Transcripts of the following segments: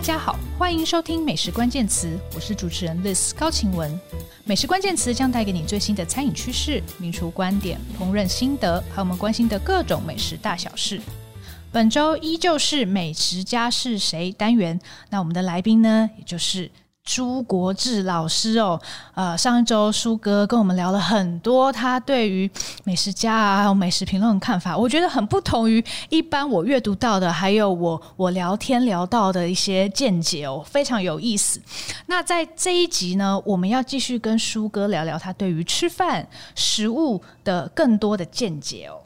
大家好，欢迎收听《美食关键词》，我是主持人 Liz 高晴雯。美食关键词将带给你最新的餐饮趋势、名厨观点、烹饪心得，和我们关心的各种美食大小事。本周依旧是美食家是谁单元，那我们的来宾呢，也就是。朱国志老师哦，呃，上一周舒哥跟我们聊了很多他对于美食家啊，还有美食评论的看法，我觉得很不同于一般我阅读到的，还有我我聊天聊到的一些见解哦，非常有意思。那在这一集呢，我们要继续跟舒哥聊聊他对于吃饭食物的更多的见解哦。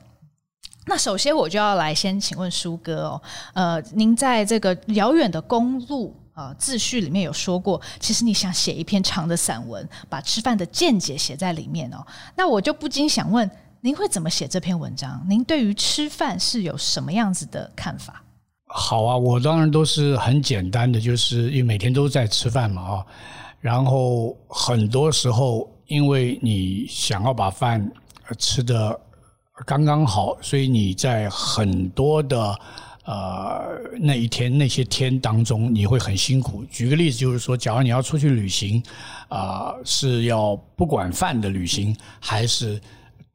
那首先我就要来先请问舒哥哦，呃，您在这个遥远的公路。啊，自序里面有说过，其实你想写一篇长的散文，把吃饭的见解写在里面哦。那我就不禁想问，您会怎么写这篇文章？您对于吃饭是有什么样子的看法？好啊，我当然都是很简单的，就是因为每天都在吃饭嘛啊。然后很多时候，因为你想要把饭吃得刚刚好，所以你在很多的。呃，那一天那些天当中，你会很辛苦。举个例子，就是说，假如你要出去旅行，啊、呃，是要不管饭的旅行，还是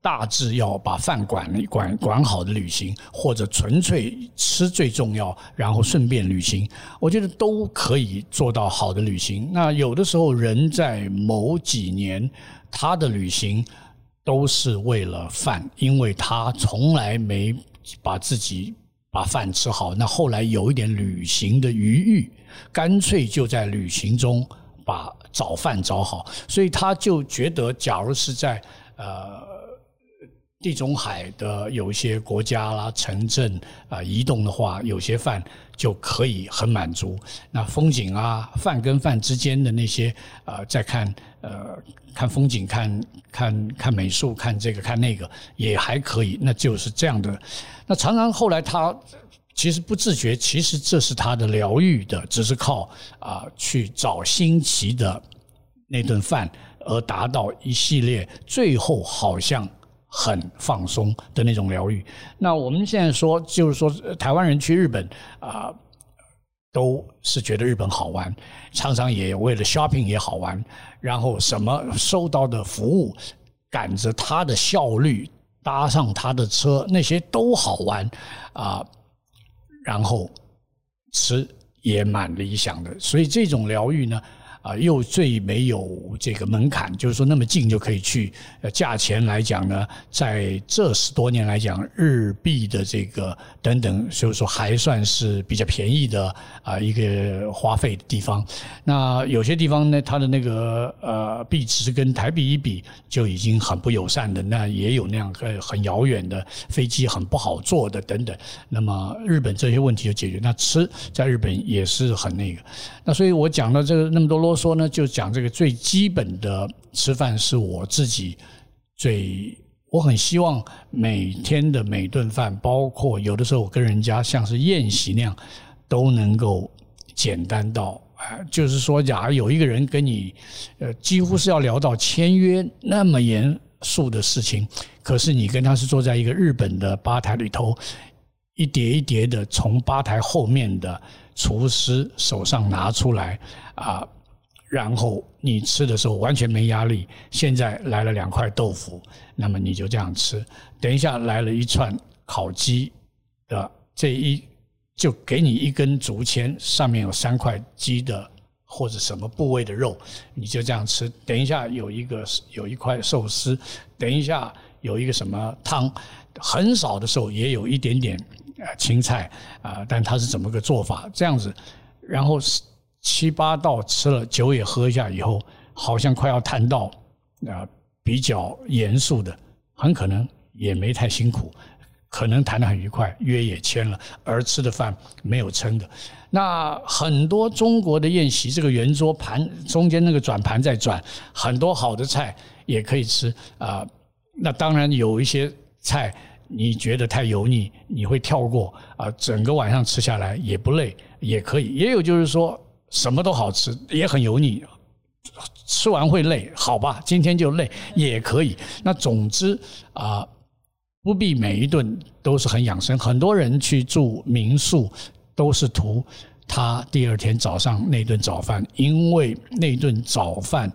大致要把饭管管管好的旅行，或者纯粹吃最重要，然后顺便旅行，我觉得都可以做到好的旅行。那有的时候，人在某几年，他的旅行都是为了饭，因为他从来没把自己。把饭吃好，那后来有一点旅行的余裕，干脆就在旅行中把找饭找好，所以他就觉得，假如是在呃地中海的有一些国家啦、城镇啊、移动的话，有些饭就可以很满足。那风景啊，饭跟饭之间的那些呃，再看呃看风景、看看看美术、看这个看那个也还可以，那就是这样的。那常常后来他其实不自觉，其实这是他的疗愈的，只是靠啊去找新奇的那顿饭而达到一系列最后好像很放松的那种疗愈。那我们现在说，就是说台湾人去日本啊，都是觉得日本好玩，常常也为了 shopping 也好玩，然后什么收到的服务赶着他的效率。搭上他的车，那些都好玩啊，然后吃也蛮理想的，所以这种疗愈呢。啊，又最没有这个门槛，就是说那么近就可以去。呃，价钱来讲呢，在这十多年来讲，日币的这个等等，所以说还算是比较便宜的啊一个花费的地方。那有些地方呢，它的那个呃币值跟台币一比，就已经很不友善的。那也有那样个很遥远的飞机很不好坐的等等。那么日本这些问题就解决。那吃在日本也是很那个。那所以我讲了这个那么多啰嗦呢，就讲这个最基本的吃饭是我自己最，我很希望每天的每顿饭，包括有的时候我跟人家像是宴席那样，都能够简单到啊，就是说，假如有一个人跟你，呃，几乎是要聊到签约那么严肃的事情，可是你跟他是坐在一个日本的吧台里头，一碟一碟的从吧台后面的厨师手上拿出来啊。然后你吃的时候完全没压力。现在来了两块豆腐，那么你就这样吃。等一下来了一串烤鸡的这一，就给你一根竹签，上面有三块鸡的或者什么部位的肉，你就这样吃。等一下有一个有一块寿司，等一下有一个什么汤，很少的时候也有一点点呃青菜啊，但它是怎么个做法？这样子，然后。七八道吃了，酒也喝一下以后，好像快要谈到啊比较严肃的，很可能也没太辛苦，可能谈得很愉快，约也签了，而吃的饭没有撑的。那很多中国的宴席，这个圆桌盘中间那个转盘在转，很多好的菜也可以吃啊。那当然有一些菜你觉得太油腻，你会跳过啊，整个晚上吃下来也不累，也可以。也有就是说。什么都好吃，也很油腻，吃完会累，好吧，今天就累也可以。那总之啊，不必每一顿都是很养生。很多人去住民宿都是图他第二天早上那顿早饭，因为那顿早饭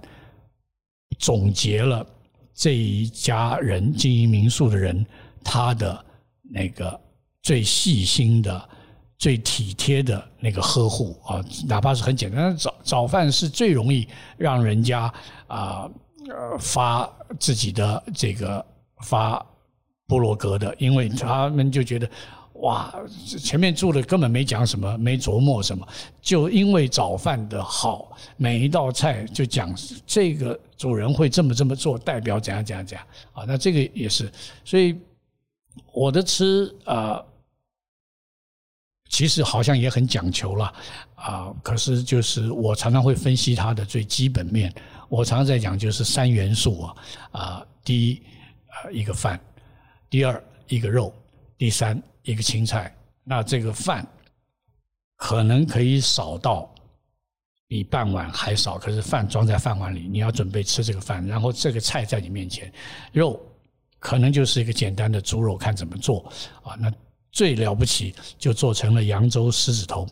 总结了这一家人经营民宿的人他的那个最细心的。最体贴的那个呵护啊，哪怕是很简单的早早饭，是最容易让人家啊呃发自己的这个发部落格的，因为他们就觉得哇，前面住的根本没讲什么，没琢磨什么，就因为早饭的好，每一道菜就讲这个主人会这么这么做，代表怎样怎样怎样啊，那这个也是，所以我的吃啊。其实好像也很讲求了啊，可是就是我常常会分析它的最基本面。我常常在讲就是三元素啊啊，第一啊一个饭，第二一个肉，第三一个青菜。那这个饭可能可以少到比半碗还少，可是饭装在饭碗里，你要准备吃这个饭，然后这个菜在你面前，肉可能就是一个简单的猪肉，看怎么做啊那。最了不起就做成了扬州狮子头，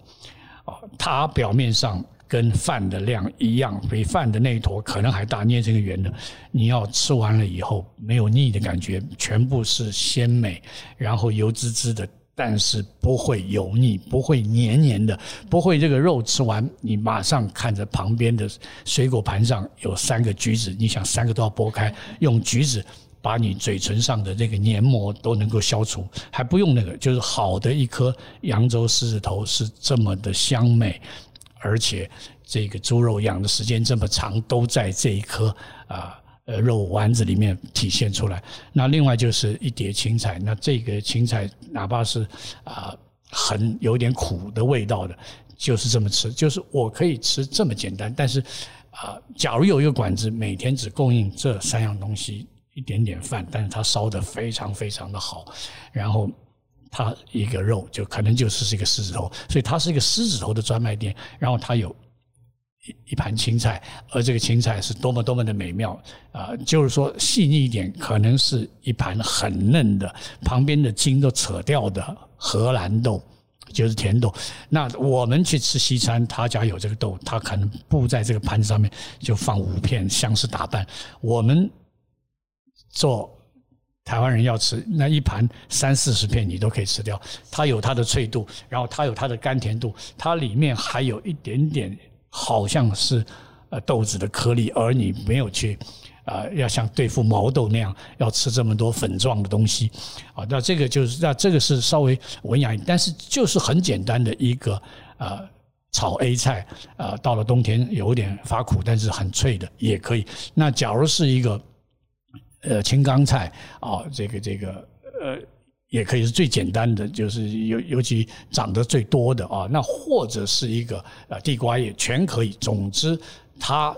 啊，它表面上跟饭的量一样，比饭的那一坨可能还大，捏成个圆的。你要吃完了以后没有腻的感觉，全部是鲜美，然后油滋滋的，但是不会油腻，不会黏黏的，不会这个肉吃完你马上看着旁边的水果盘上有三个橘子，你想三个都要剥开，用橘子。把你嘴唇上的这个黏膜都能够消除，还不用那个，就是好的一颗扬州狮子头是这么的香美，而且这个猪肉养的时间这么长，都在这一颗啊呃肉丸子里面体现出来。那另外就是一碟青菜，那这个青菜哪怕是啊很有点苦的味道的，就是这么吃，就是我可以吃这么简单。但是啊，假如有一个馆子每天只供应这三样东西。一点点饭，但是它烧得非常非常的好，然后它一个肉就可能就是是一个狮子头，所以它是一个狮子头的专卖店。然后它有一一盘青菜，而这个青菜是多么多么的美妙啊、就是说细腻一点，可能是一盘很嫩的，旁边的筋都扯掉的荷兰豆，就是甜豆。那我们去吃西餐，他家有这个豆，他可能布在这个盘子上面就放五片，像是打扮我们。做台湾人要吃那一盘三四十片，你都可以吃掉。它有它的脆度，然后它有它的甘甜度，它里面还有一点点好像是呃豆子的颗粒，而你没有去啊、呃，要像对付毛豆那样要吃这么多粉状的东西啊。那这个就是那这个是稍微文雅一点，但是就是很简单的一个、呃、炒 A 菜、呃，到了冬天有点发苦，但是很脆的也可以。那假如是一个。呃，青冈菜啊，这个这个呃，也可以是最简单的，就是尤尤其长得最多的啊。那或者是一个呃地瓜叶，全可以。总之，它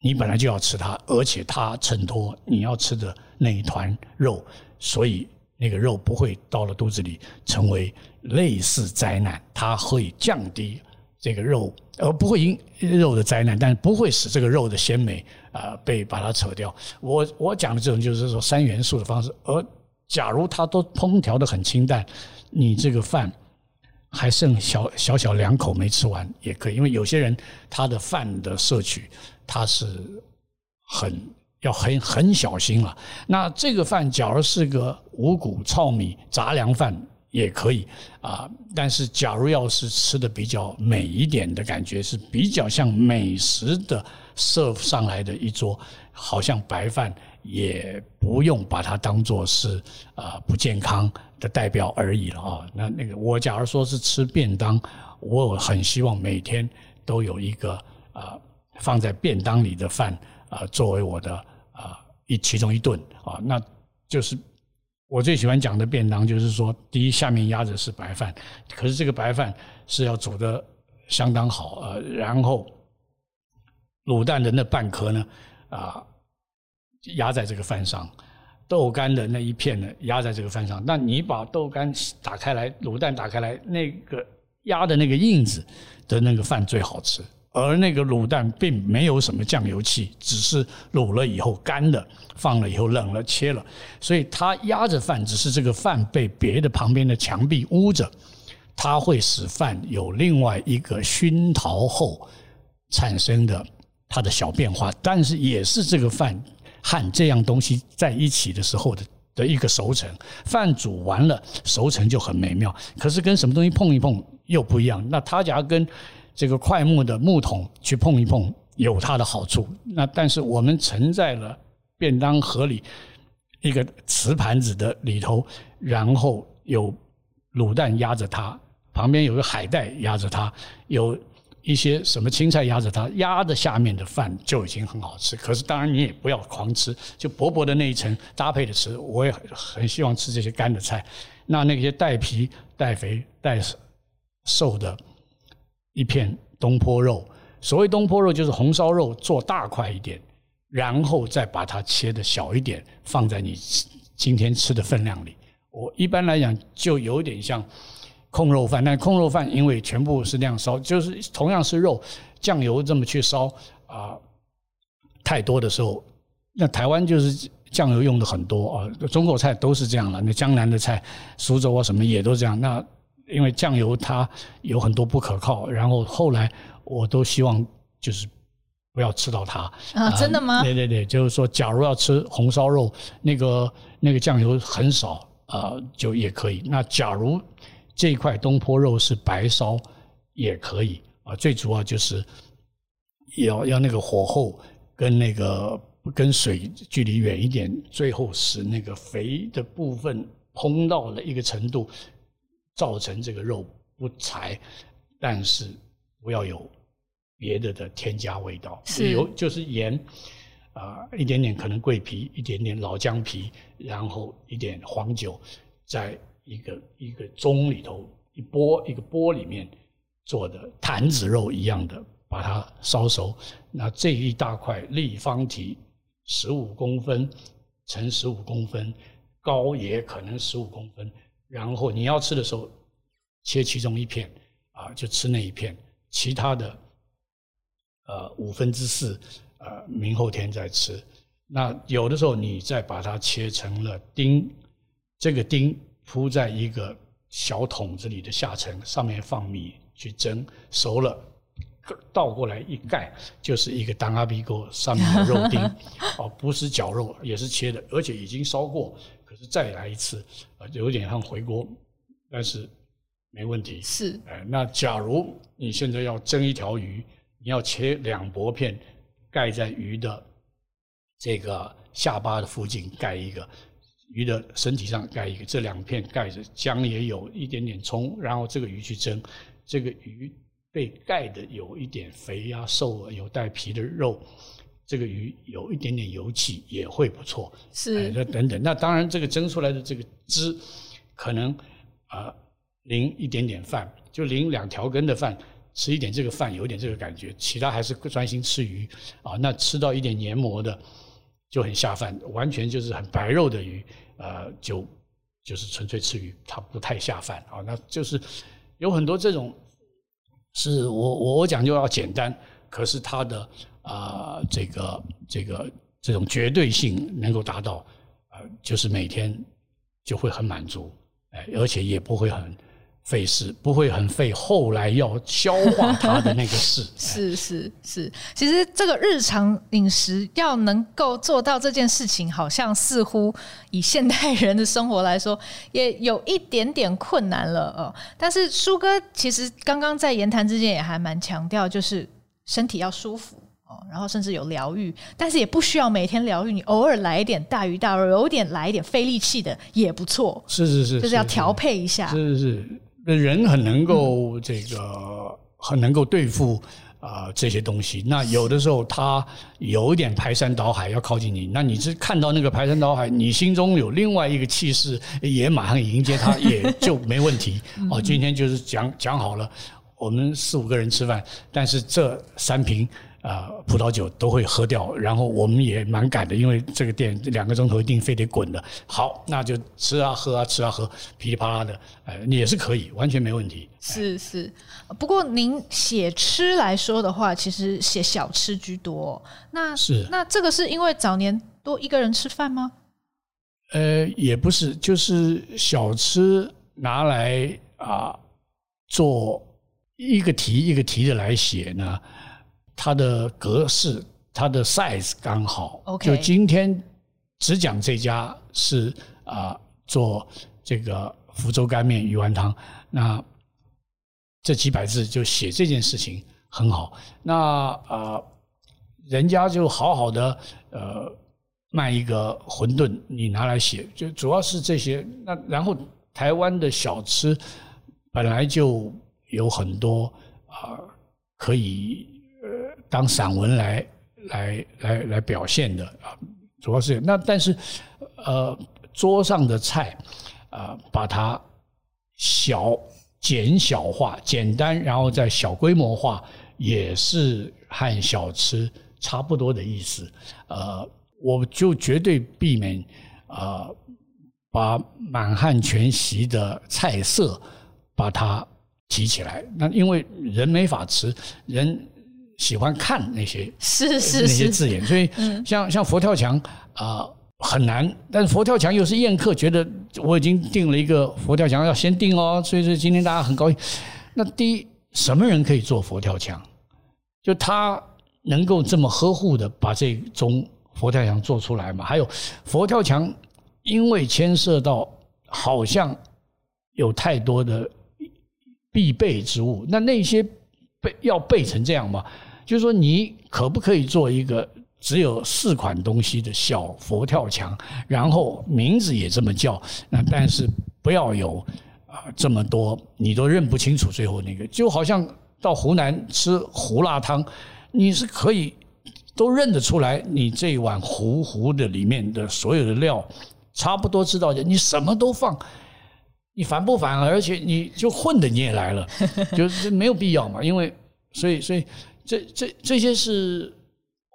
你本来就要吃它，而且它衬托你要吃的那一团肉，所以那个肉不会到了肚子里成为类似灾难，它会降低这个肉，而不会因肉的灾难，但是不会使这个肉的鲜美。啊，被把它扯掉。我我讲的这种就是说三元素的方式。而假如它都烹调得很清淡，你这个饭还剩小小小两口没吃完也可以。因为有些人他的饭的摄取他是很要很很小心了。那这个饭假如是个五谷糙米杂粮饭也可以啊。但是假如要是吃的比较美一点的感觉，是比较像美食的。设上来的一桌，好像白饭，也不用把它当做是啊不健康的代表而已了啊。那那个，我假如说是吃便当，我很希望每天都有一个啊放在便当里的饭啊作为我的啊一其中一顿啊。那就是我最喜欢讲的便当，就是说，第一下面压着是白饭，可是这个白饭是要煮得相当好啊，然后。卤蛋的那半颗呢，啊，压在这个饭上；豆干的那一片呢，压在这个饭上。那你把豆干打开来，卤蛋打开来，那个压的那个印子的那个饭最好吃。而那个卤蛋并没有什么酱油气，只是卤了以后干的，放了以后冷了切了，所以它压着饭，只是这个饭被别的旁边的墙壁捂着。它会使饭有另外一个熏陶后产生的它的小变化，但是也是这个饭和这样东西在一起的时候的的一个熟成。饭煮完了熟成就很美妙，可是跟什么东西碰一碰又不一样。那他家跟这个桧木的木桶去碰一碰有它的好处，那但是我们盛在了便当盒里一个瓷盘子的里头，然后有卤蛋压着它，旁边有个海带压着它，有一些什么青菜压着它，压着下面的饭就已经很好吃。可是当然你也不要狂吃，就薄薄的那一层搭配着吃。我也很希望吃这些干的菜，那那些带皮、带肥、带瘦的。一片东坡肉，所谓东坡肉就是红烧肉，做大块一点，然后再把它切得小一点，放在你今天吃的分量里。我一般来讲就有点像控肉饭，但控肉饭因为全部是那样烧，就是同样是肉，酱油这么去烧啊、呃，太多的时候，那台湾就是酱油用的很多啊，中国菜都是这样了。那江南的菜，苏州啊什么也都这样。那因为酱油它有很多不可靠，然后后来我都希望就是不要吃到它啊，真的吗？对对对，就是说，假如要吃红烧肉，那个那个酱油很少啊，就也可以。那假如这一块东坡肉是白烧也可以啊，最主要就是要要那个火候跟那个跟水距离远一点，最后使那个肥的部分烹到了一个程度。造成这个肉不柴，但是不要有别的的添加味道，是有就是盐啊、呃，一点点可能桂皮，一点点老姜皮，然后一点黄酒，在一个一个盅里头一钵一个钵里面做的坛子肉一样的，把它烧熟。那这一大块立方体十五公分乘十五公分，高也可能十五公分。然后你要吃的时候，切其中一片，啊，就吃那一片，其他的，呃，五分之四，呃，明后天再吃。那有的时候你再把它切成了丁，这个丁铺在一个小桶子里的下层，上面放米去蒸，熟了，倒过来一盖，就是一个当阿鼻锅上面的肉丁，哦，不是绞肉，也是切的，而且已经烧过。可是再来一次，呃，有点像回锅，但是没问题。是，哎，那假如你现在要蒸一条鱼，你要切两薄片，盖在鱼的这个下巴的附近盖一个，鱼的身体上盖一个，这两片盖着，姜也有一点点葱，然后这个鱼去蒸，这个鱼被盖的有一点肥啊、瘦啊、有带皮的肉。这个鱼有一点点油气也会不错，是那、哎、等等。那当然，这个蒸出来的这个汁，可能啊、呃、淋一点点饭，就淋两条根的饭，吃一点这个饭，有点这个感觉。其他还是专心吃鱼啊。那吃到一点黏膜的就很下饭，完全就是很白肉的鱼，呃，就就是纯粹吃鱼，它不太下饭啊。那就是有很多这种，是我我我讲究要简单，可是它的。啊、这个这个这种绝对性能够达到，啊、呃，就是每天就会很满足，哎，而且也不会很费事，不会很费后来要消化它的那个事。是 是是，其实这个日常饮食要能够做到这件事情，好像似乎以现代人的生活来说，也有一点点困难了哦。但是舒哥其实刚刚在言谈之间也还蛮强调，就是身体要舒服。然后甚至有疗愈，但是也不需要每天疗愈。你偶尔来一点大鱼大肉，有点来一点费力气的也不错。是是是，就是要调配一下。是是是，人很能够这个很能够对付啊、呃、这些东西。那有的时候他有一点排山倒海要靠近你，那你是看到那个排山倒海，你心中有另外一个气势，也马上迎接他，也就没问题。哦，今天就是讲讲好了，我们四五个人吃饭，但是这三瓶。啊、呃，葡萄酒都会喝掉，然后我们也蛮赶的，因为这个店两个钟头一定非得滚的。好，那就吃啊喝啊吃啊喝，噼里啪啦的，呃，你也是可以，完全没问题。是是，不过您写吃来说的话，其实写小吃居多。那是那这个是因为早年多一个人吃饭吗？呃，也不是，就是小吃拿来啊。做一个题一个题的来写呢，它的格式、它的 size 刚好。就今天只讲这家是啊、呃、做这个福州干面鱼丸汤，那这几百字就写这件事情很好。那啊、呃，人家就好好的呃。卖一个馄饨，你拿来写，就主要是这些。那然后台湾的小吃本来就有很多啊、呃，可以呃当散文来来来来表现的啊，主要是那但是呃桌上的菜啊、把它小减小化、简单，然后再小规模化，也是和小吃差不多的意思，呃。我就绝对避免啊、呃，把满汉全席的菜色把它提起来。那因为人没法吃，人喜欢看那些是是是那些字眼，所以像像佛跳墙啊、呃、很难。但是佛跳墙又是宴客，觉得我已经订了一个佛跳墙要先订哦，所以说今天大家很高兴。那第一，什么人可以做佛跳墙？就他能够这么呵护的把这种。佛跳墙做出来嘛？还有佛跳墙，因为牵涉到好像有太多的必备之物，那那些背要背成这样吗？就是说，你可不可以做一个只有四款东西的小佛跳墙，然后名字也这么叫？那但是不要有啊这么多，你都认不清楚。最后那个，就好像到湖南吃胡辣汤，你是可以。都认得出来，你这一碗糊糊的里面的所有的料，差不多知道，你什么都放，你烦不烦啊？而且你就混的你也来了，就是没有必要嘛。因为所以所以这这这些是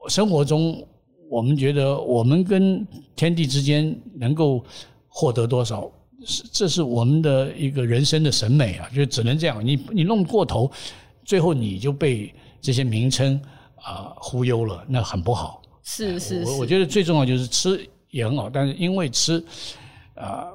生活中我们觉得我们跟天地之间能够获得多少，是这是我们的一个人生的审美啊，就只能这样。你你弄过头，最后你就被这些名称。啊，忽悠了，那很不好。是是，我我觉得最重要就是吃也很好，但是因为吃，啊，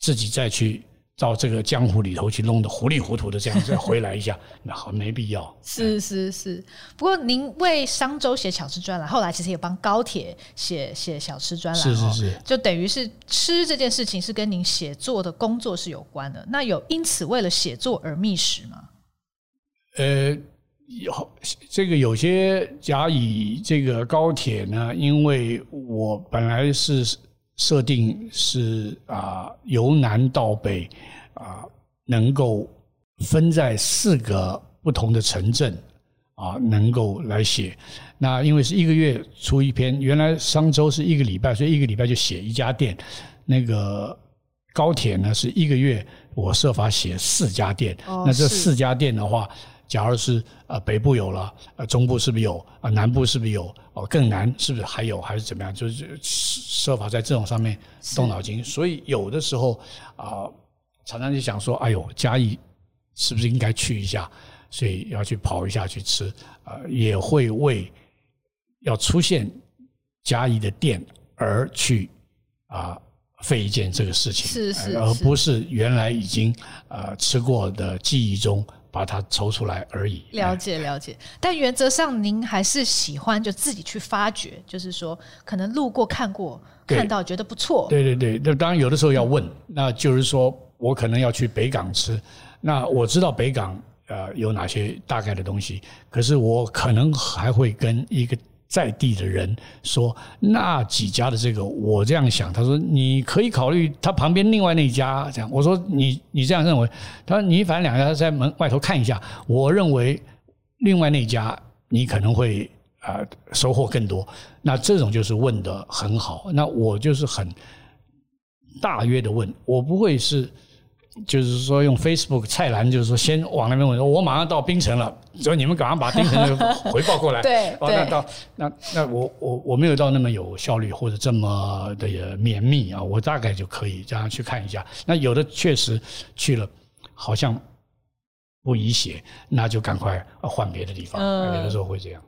自己再去到这个江湖里头去弄得糊里糊涂的这样再回来一下，那好没必要。是是是，不过您为商周写小吃专栏，后来其实也帮高铁写写小吃专栏，是是是，就等于是吃这件事情是跟您写作的工作是有关的。那有因此为了写作而觅食吗？呃。有这个有些甲乙这个高铁呢，因为我本来是设定是啊由南到北啊能够分在四个不同的城镇啊能够来写，那因为是一个月出一篇，原来商周是一个礼拜，所以一个礼拜就写一家店，那个高铁呢是一个月我设法写四家店，那这四家店的话。假如是呃北部有了，呃中部是不是有？啊南部是不是有？哦更难是不是还有？还是怎么样？就是设法在这种上面动脑筋。所以有的时候啊，常常就想说，哎呦嘉义是不是应该去一下？所以要去跑一下去吃，啊也会为要出现嘉义的店而去啊费一件这个事情，是是，而不是原来已经呃吃过的记忆中。把它抽出来而已。了解了解，但原则上您还是喜欢就自己去发掘，就是说可能路过看过，看到觉得不错。对对对，那当然有的时候要问，那就是说我可能要去北港吃，那我知道北港呃有哪些大概的东西，可是我可能还会跟一个。在地的人说，那几家的这个，我这样想。他说你可以考虑他旁边另外那家这样。我说你你这样认为？他说你反正两家在门外头看一下。我认为另外那家你可能会啊、呃、收获更多。那这种就是问得很好。那我就是很大约的问，我不会是。就是说用 Facebook 菜篮，就是说先往那边问，我马上到冰城了，所以你们赶快把冰城的回报过来。对，哦，那到那那我我我没有到那么有效率或者这么的绵密啊，我大概就可以这样去看一下。那有的确实去了，好像不宜写，那就赶快换别的地方。有的时候会这样。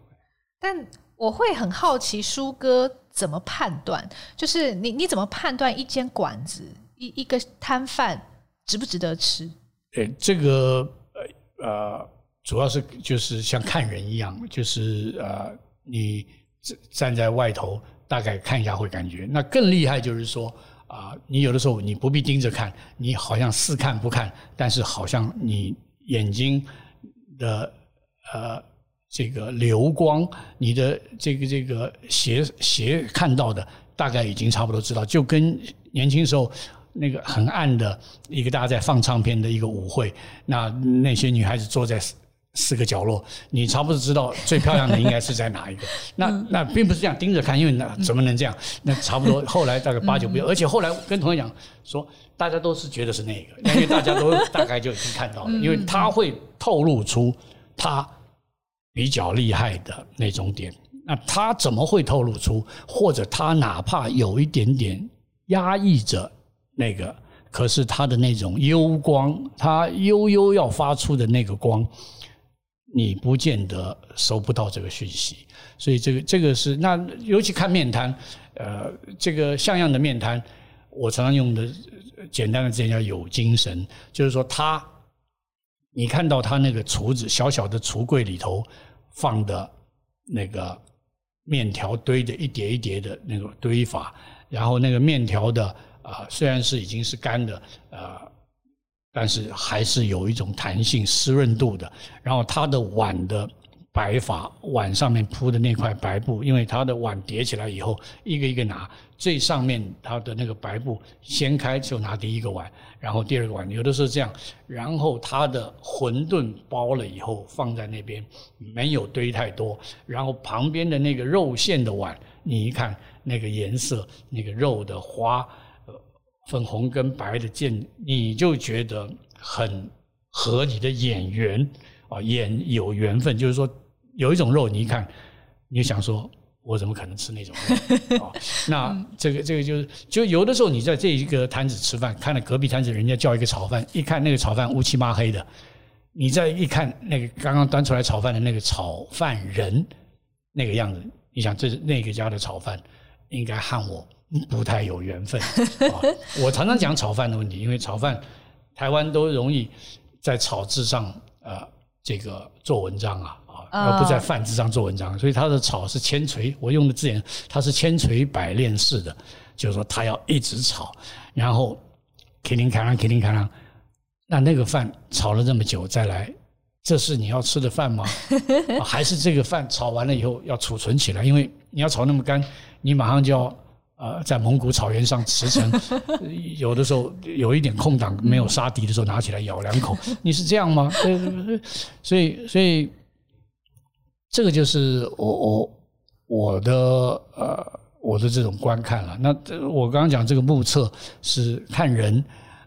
但我会很好奇，舒哥怎么判断？就是你你怎么判断一间馆子一一个摊贩？值不值得吃？这个呃，主要是就是像看人一样，就是呃，你站在外头大概看一下会感觉。那更厉害就是说啊、你有的时候你不必盯着看，你好像似看不看，但是好像你眼睛的呃这个流光，你的这个这个斜斜看到的大概已经差不多知道，就跟年轻时候。那个很暗的一个大家在放唱片的一个舞会，那那些女孩子坐在四四个角落，你差不多知道最漂亮的应该是在哪一个。那那并不是这样盯着看，因为那怎么能这样？那差不多后来大概八九不离，而且后来跟同学讲说，大家都是觉得是那个，因为大家都大概就已经看到了，因为他会透露出他比较厉害的那种点。那他怎么会透露出？或者他哪怕有一点点压抑着。那个，可是他的那种幽光，他悠悠要发出的那个光，你不见得收不到这个讯息。所以这个这个是那尤其看面瘫，呃，这个像样的面瘫，我常常用的简单的字叫有精神，就是说他，你看到他那个橱子小小的橱柜里头放的那个面条堆的一叠一叠的那个堆法，然后那个面条的。啊，虽然是已经是干的，呃，但是还是有一种弹性、湿润度的。然后它的碗的摆法，碗上面铺的那块白布，因为它的碗叠起来以后，一个一个拿，最上面它的那个白布掀开就拿第一个碗，然后第二个碗，有的是这样。然后它的馄饨包了以后放在那边，没有堆太多。然后旁边的那个肉馅的碗，你一看那个颜色，那个肉的花。粉红跟白的渐，你就觉得很和你的眼缘啊，眼有缘分。就是说，有一种肉，你一看，你就想说，我怎么可能吃那种肉 啊？那这个这个就是，就有的时候你在这一个摊子吃饭，看了隔壁摊子人家叫一个炒饭，一看那个炒饭乌漆嘛黑的，你再一看那个刚刚端出来炒饭的那个炒饭人那个样子，你想这是那个家的炒饭，应该和我。不太有缘分啊！我常常讲炒饭的问题，因为炒饭台湾都容易在炒字上呃这个做文章啊啊，而不在饭字上做文章，所以它的炒是千锤，我用的字眼它是千锤百炼式的，就是说它要一直炒，然后叮铃咔啷叮铃咔啷，那那个饭炒了这么久再来，这是你要吃的饭吗？还是这个饭炒完了以后要储存起来？因为你要炒那么干，你马上就要。呃，在蒙古草原上驰骋，有的时候有一点空档没有杀敌的时候，拿起来咬两口，你是这样吗？对对对，所以所以这个就是我我我的呃我的这种观看了。那我刚刚讲这个目测是看人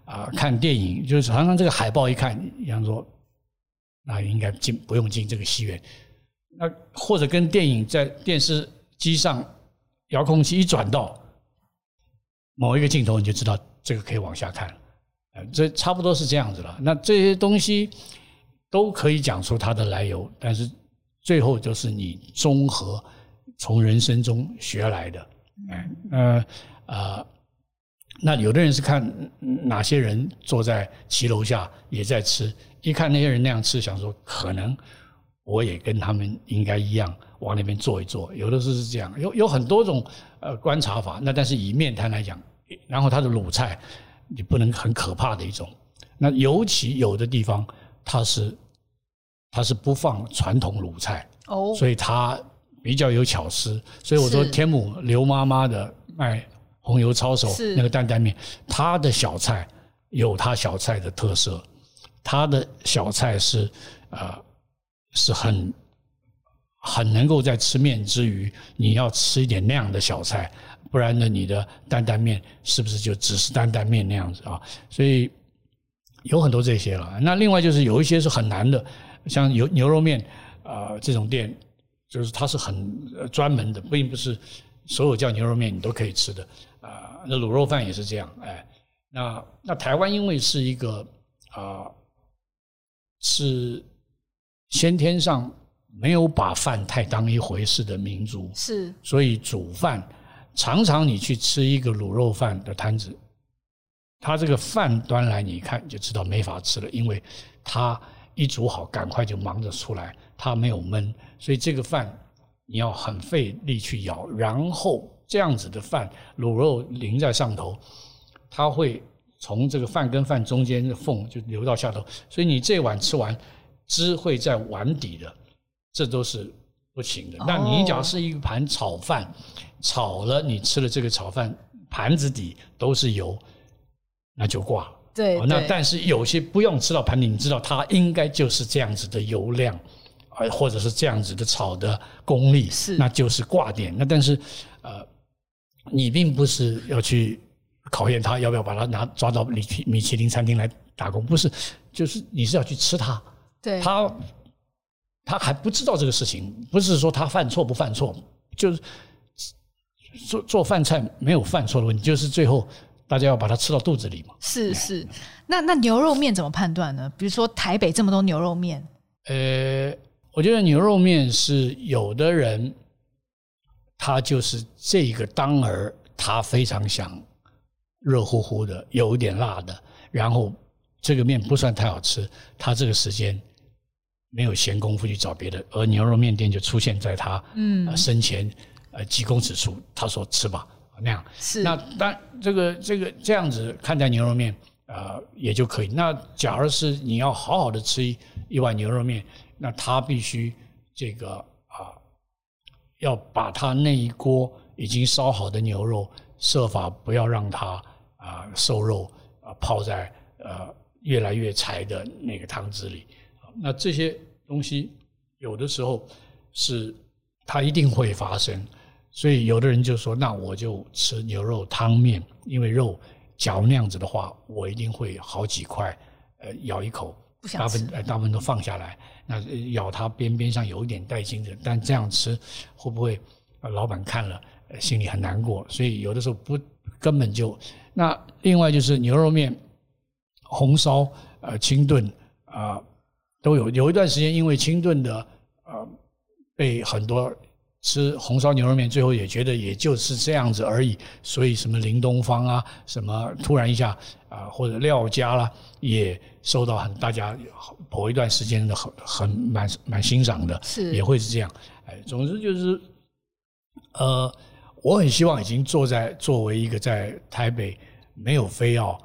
啊、呃，看电影，就是常常这个海报一看，比方说那应该进不用进这个戏院，那或者跟电影在电视机上。遥控器一转到某一个镜头，你就知道这个可以往下看，这差不多是这样子了。那这些东西都可以讲出它的来由，但是最后就是你综合从人生中学来的。嗯，呃，呃，那有的人是看哪些人坐在骑楼下也在吃，一看那些人那样吃，想说可能我也跟他们应该一样。往那边坐一坐，有的是是这样，有有很多种呃观察法。那但是以面摊来讲，然后它的卤菜，你不能很可怕的一种。那尤其有的地方，它是它是不放传统卤菜哦，所以它比较有巧思。所以我说天母刘妈妈的卖红油抄手那个担担面，它的小菜有它小菜的特色，它的小菜是啊、呃、是很。很能够在吃面之余，你要吃一点那样的小菜，不然呢，你的担担面是不是就只是担担面那样子啊？所以有很多这些了。那另外就是有一些是很难的，像牛牛肉面啊、呃、这种店，就是它是很专门的，并不是所有叫牛肉面你都可以吃的啊。那卤肉饭也是这样，哎，那那台湾因为是一个啊、是先天上。没有把饭太当一回事的民族，是，所以煮饭常常你去吃一个卤肉饭的摊子，他这个饭端来你一看就知道没法吃了，因为他一煮好，赶快就忙着出来，他没有焖，所以这个饭你要很费力去舀，然后这样子的饭卤肉淋在上头，它会从这个饭跟饭中间的缝就流到下头，所以你这碗吃完，汁会在碗底的，这都是不行的。那你假如是一盘炒饭，炒了你吃了这个炒饭，盘子底都是油，那就挂了。对，对，那但是有些不用吃到盘底，你知道它应该就是这样子的油量，或者是这样子的炒的功力，是，那就是挂点。那但是，呃，你并不是要去考验他要不要把它拿抓到米其米其林餐厅来打工，不是，就是你是要去吃它。对，他他还不知道这个事情，不是说他犯错不犯错，就是做做饭菜没有犯错的问题，就是最后。大家要把它吃到肚子里嘛？是是，那那牛肉面怎么判断呢？比如说台北这么多牛肉面，呃，我觉得牛肉面是有的人，他就是这个当儿，他非常想热乎乎的，有一点辣的，然后这个面不算太好吃，他这个时间没有闲工夫去找别的，而牛肉面店就出现在他嗯生前呃几公尺处，他说吃吧。那样是那当这个这个这样子看待牛肉面啊、呃、也就可以。那假如是你要好好的吃一一碗牛肉面，那他必须这个啊、呃、要把他那一锅已经烧好的牛肉设法不要让它啊、呃、瘦肉啊泡在呃越来越柴的那个汤汁里。那这些东西有的时候是它一定会发生。所以有的人就说：“那我就吃牛肉汤面，因为肉嚼那样子的话，我一定会好几块，呃，咬一口，大部分呃大部分都放下来。那咬它边边上有一点带筋的，但这样吃会不会，呃，老板看了心里很难过？所以有的时候不根本就那另外就是牛肉面红烧呃清炖啊、呃、都有有一段时间因为清炖的呃被很多。”吃红烧牛肉面，最后也觉得也就是这样子而已。所以什么林东方啊，什么突然一下啊，或者廖家啦，也受到很大家某一段时间的很很蛮蛮欣赏的，是也会是这样。哎，总之就是，呃，我很希望已经坐在作为一个在台北没有非要。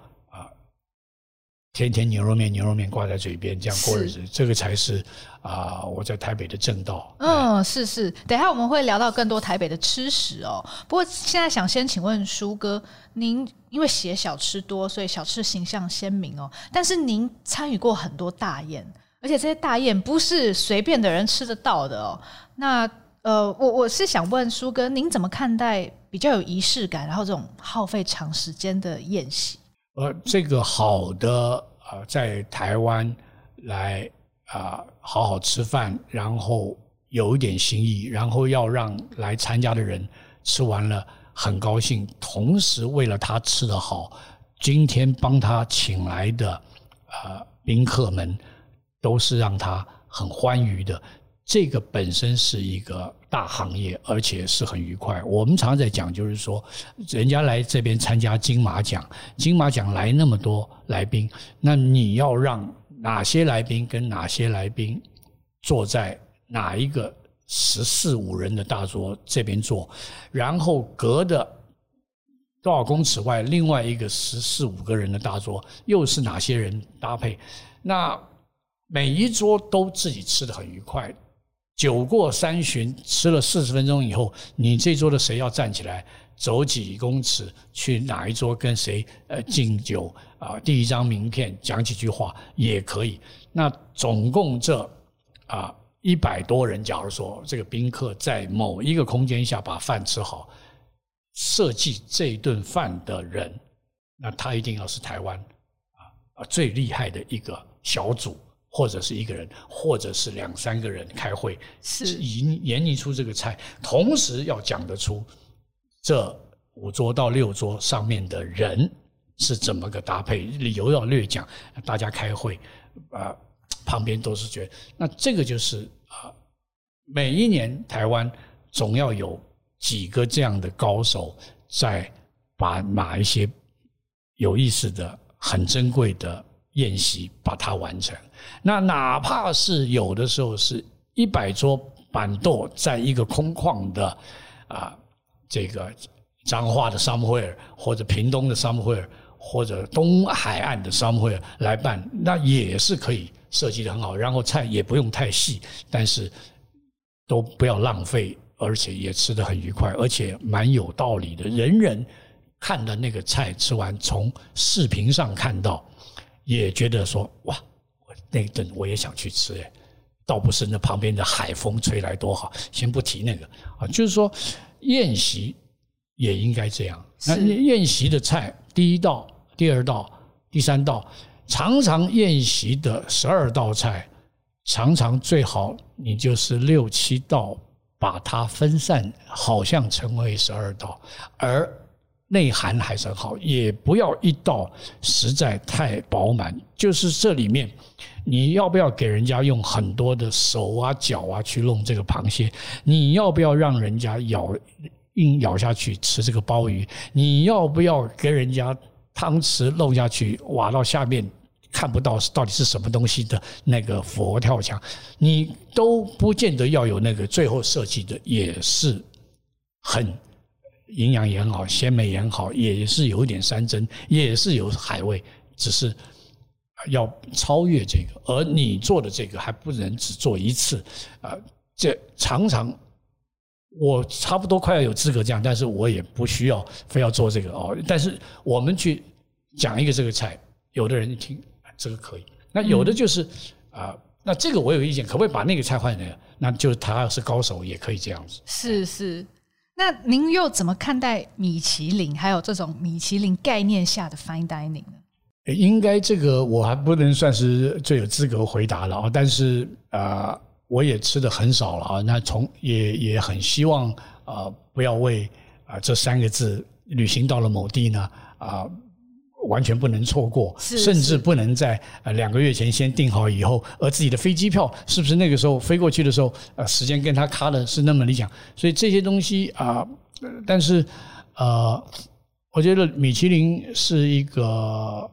天天牛肉面，牛肉面挂在嘴边，这样过日子，这个才是啊、呃！我在台北的正道。嗯，是是。等一下我们会聊到更多台北的吃食哦。不过现在想先请问书哥，您因为写小吃多，所以小吃形象鲜明哦。但是您参与过很多大宴，而且这些大宴不是随便的人吃得到的哦。那呃，我我是想问书哥，您怎么看待比较有仪式感，然后这种耗费长时间的宴席？呃，这个好的啊、呃，在台湾来啊、呃，好好吃饭，然后有一点心意，然后要让来参加的人吃完了很高兴，同时为了他吃得好，今天帮他请来的啊、呃、宾客们都是让他很欢愉的。这个本身是一个大行业，而且是很愉快。我们常在讲，就是说，人家来这边参加金马奖，金马奖来那么多来宾，那你要让哪些来宾跟哪些来宾坐在哪一个十四五人的大桌这边坐，然后隔的多少公尺外另外一个十四五个人的大桌又是哪些人搭配？那每一桌都自己吃得很愉快。酒过三巡，吃了四十分钟以后，你这桌的谁要站起来走几公尺去哪一桌跟谁呃敬酒啊，递一张名片，讲几句话也可以。那总共这啊一百多人，假如说这个宾客在某一个空间下把饭吃好，设计这顿饭的人，那他一定要是台湾啊啊最厉害的一个小组。或者是一个人，或者是两三个人开会，是研研拟出这个菜，同时要讲得出这五桌到六桌上面的人是怎么个搭配，理由要略讲，大家开会啊、呃，旁边都是觉得，那这个就是啊、呃，每一年台湾总要有几个这样的高手，在把哪一些有意思的、很珍贵的。宴席把它完成。那哪怕是有的时候是一百桌办桌，在一个空旷的啊，这个彰化的 somewhere 或者屏东的 somewhere 或者东海岸的 somewhere 来办，那也是可以设计得很好，然后菜也不用太细，但是都不要浪费，而且也吃得很愉快，而且蛮有道理的。人人看的那个菜吃完，从视频上看到，也觉得说哇。那一顿我也想去吃哎，倒不是那旁边的海风吹来多好，先不提那个啊，就是说宴席也应该这样。那宴席的菜，第一道、第二道、第三道，常常宴席的十二道菜，常常最好你就是六七道，把它分散，好像成为十二道，而。内涵还是很好，也不要一道实在太饱满。就是这里面，你要不要给人家用很多的手啊脚啊去弄这个螃蟹？你要不要让人家咬硬咬下去吃这个鲍鱼？你要不要给人家汤匙弄下去挖到下面看不到到底是什么东西的那个佛跳墙？你都不见得要有那个，最后设计的也是很。营养也很好，鲜美也很好，也是有一点山珍，也是有海味，只是要超越这个。而你做的这个还不能只做一次啊！这常常我差不多快要有资格这样，但是我也不需要非要做这个哦。但是我们去讲一个这个菜，有的人一听这个可以，那有的就是啊，那这个我有意见，可不可以把那个菜换那个？那就是他要是高手也可以这样子。是是。那您又怎么看待米其林，还有这种米其林概念下的 fine dining 呢？应该这个我还不能算是最有资格回答了啊，但是啊，我也吃的很少了啊。那从也也很希望啊，不要为啊这三个字旅行到了某地呢啊。完全不能错过，甚至不能在呃两个月前先订好以后，而自己的飞机票是不是那个时候飞过去的时候，呃，时间跟他卡的是那么理想？所以这些东西啊，但是呃，我觉得米其林是一个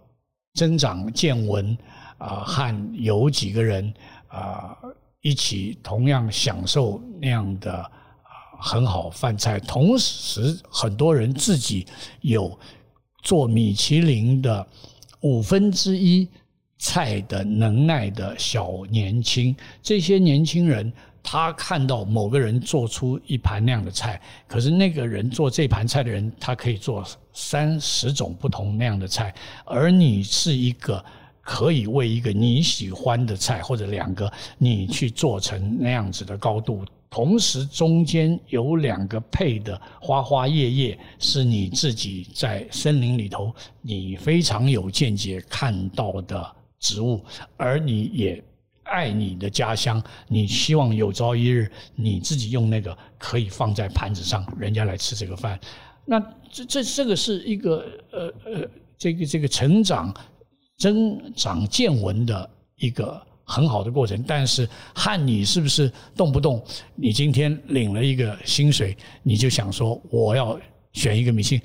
增长见闻啊，和有几个人啊一起同样享受那样的很好饭菜，同时很多人自己有。做米其林的五分之一菜的能耐的小年轻，这些年轻人，他看到某个人做出一盘那样的菜，可是那个人做这盘菜的人，他可以做三十种不同那样的菜，而你是一个可以为一个你喜欢的菜或者两个，你去做成那样子的高度。同时，中间有两个配的花花叶叶，是你自己在森林里头你非常有见解看到的植物，而你也爱你的家乡，你希望有朝一日你自己用那个可以放在盘子上，人家来吃这个饭。那这这这个是一个呃呃，这个这个成长增长见闻的一个。很好的过程，但是和你是不是动不动你今天领了一个薪水，你就想说我要选一个明星，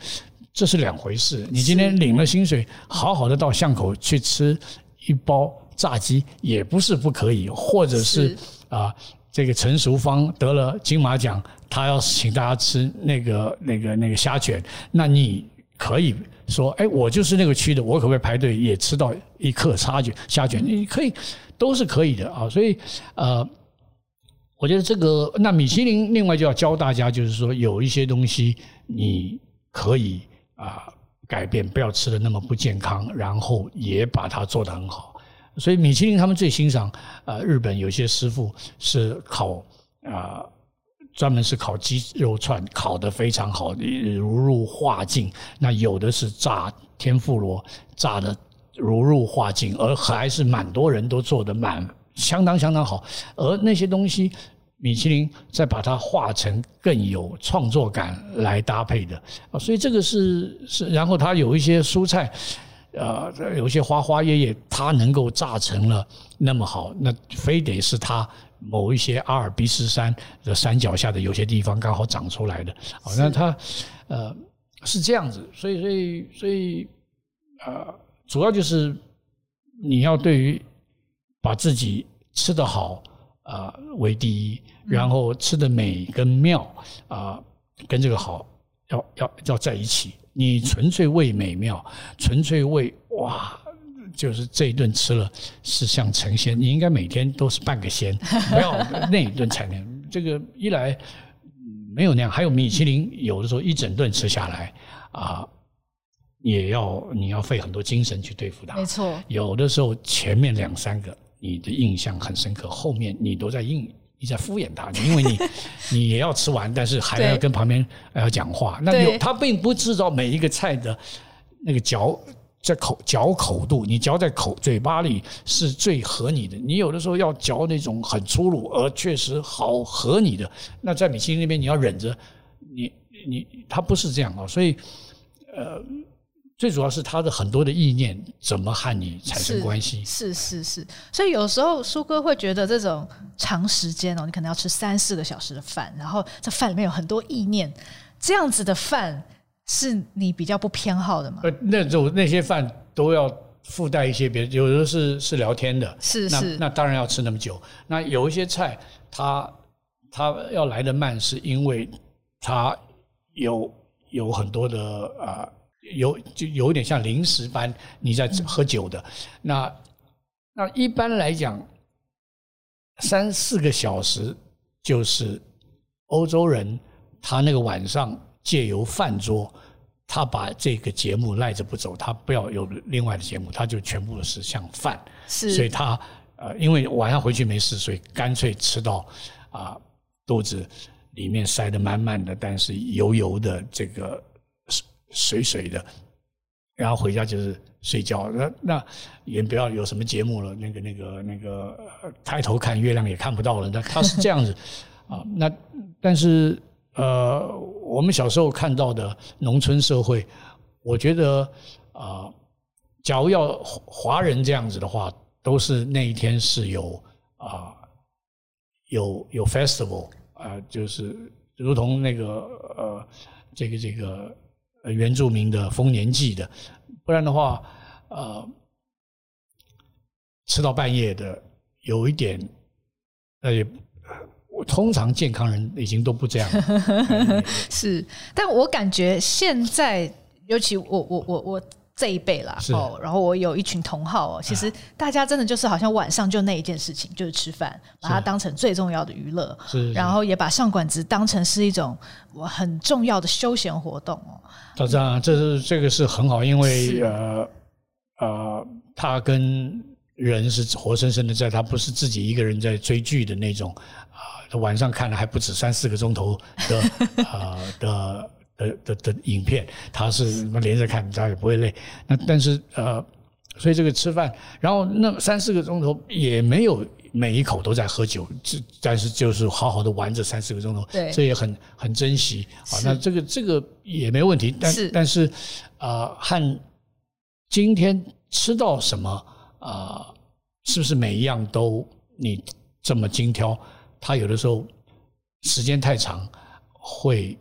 这是两回事。你今天领了薪水，好好的到巷口去吃一包炸鸡也不是不可以，或者是啊，这个陈淑芳得了金马奖，他要请大家吃那个那个那个虾卷，那你可以说，哎，我就是那个区的，我可不可以排队也吃到一客虾卷？虾卷你可以。都是可以的啊，所以呃，我觉得这个那米其林另外就要教大家，就是说有一些东西你可以啊改变，不要吃的那么不健康，然后也把它做得很好。所以米其林他们最欣赏啊，日本有些师傅是烤啊，专门是烤鸡肉串，烤得非常好，如入画境。那有的是炸天妇罗，炸的。如入画境，而还是蛮多人都做得蛮相当相当好。而那些东西，米其林再把它画成更有创作感来搭配的啊，所以这个是是。然后它有一些蔬菜，呃，有一些花花叶叶，它能够炸成了那么好，那非得是它某一些阿尔卑斯山的山脚下的有些地方刚好长出来的。好，那它呃是这样子，所以所以所以呃。主要就是你要对于把自己吃得好啊、呃、为第一，然后吃的美跟妙啊、呃、跟这个好要要要在一起。你纯粹为美妙，纯粹为哇，就是这一顿吃了是像成仙，你应该每天都是半个仙，不要 那一顿才能。这个一来没有那样，还有米其林有的时候一整顿吃下来啊。也要你要费很多精神去对付它，没错。有的时候前面两三个你的印象很深刻，后面你都在应你在敷衍他，因为你 你也要吃完，但是还要跟旁边要讲话。那有他并不知道每一个菜的那个嚼在口嚼口度，你嚼在口嘴巴里是最合你的。你有的时候要嚼那种很粗鲁而确实好合你的，那在米其林那边你要忍着，你你他不是这样啊，所以呃。最主要是他的很多的意念怎么和你产生关系？是是是，是，所以有时候苏哥会觉得这种长时间哦，你可能要吃三四个小时的饭，然后这饭里面有很多意念，这样子的饭是你比较不偏好的吗？呃，那种那些饭都要附带一些别的，有的是是聊天的，是是，那，那当然要吃那么久。那有一些菜，它它要来的慢，是因为它有有很多的啊。呃有就有点像零食般，你在喝酒的，嗯、那那一般来讲，三四个小时就是欧洲人他那个晚上借由饭桌，他把这个节目赖着不走，他不要有另外的节目，他就全部是像饭，是，所以他呃，因为晚上回去没事，所以干脆吃到啊肚子里面塞得满满的，但是油油的这个。水水的，然后回家就是睡觉。那那也不要有什么节目了，那个那个那个抬头看月亮也看不到了。那他是这样子 啊。那但是呃，我们小时候看到的农村社会，我觉得啊，假如要华人这样子的话，都是那一天是有啊有有 festival 啊，就是如同那个呃这个这个。原住民的丰年祭的，不然的话，呃，吃到半夜的有一点，呃，也通常健康人已经都不这样了。是，但我感觉现在，尤其我我我我。这一辈啦，哦，然后我有一群同好哦，其实大家真的就是好像晚上就那一件事情，就是吃饭，把它当成最重要的娱乐，是，然后也把上馆子当成是一种我很重要的休闲活动哦。这样，这是这个是很好，因为呃呃，他跟人是活生生的在，他不是自己一个人在追剧的那种啊，他晚上看了还不止三四个钟头的啊的。的的的的影片，他是连着看，他也不会累。那但是呃，所以这个吃饭，然后那三四个钟头也没有每一口都在喝酒，这但是就是好好的玩这三四个钟头，对，这也很很珍惜啊。那这个这个也没问题，但是但是啊、呃，和今天吃到什么啊、呃，是不是每一样都你这么精挑？他有的时候时间太长会。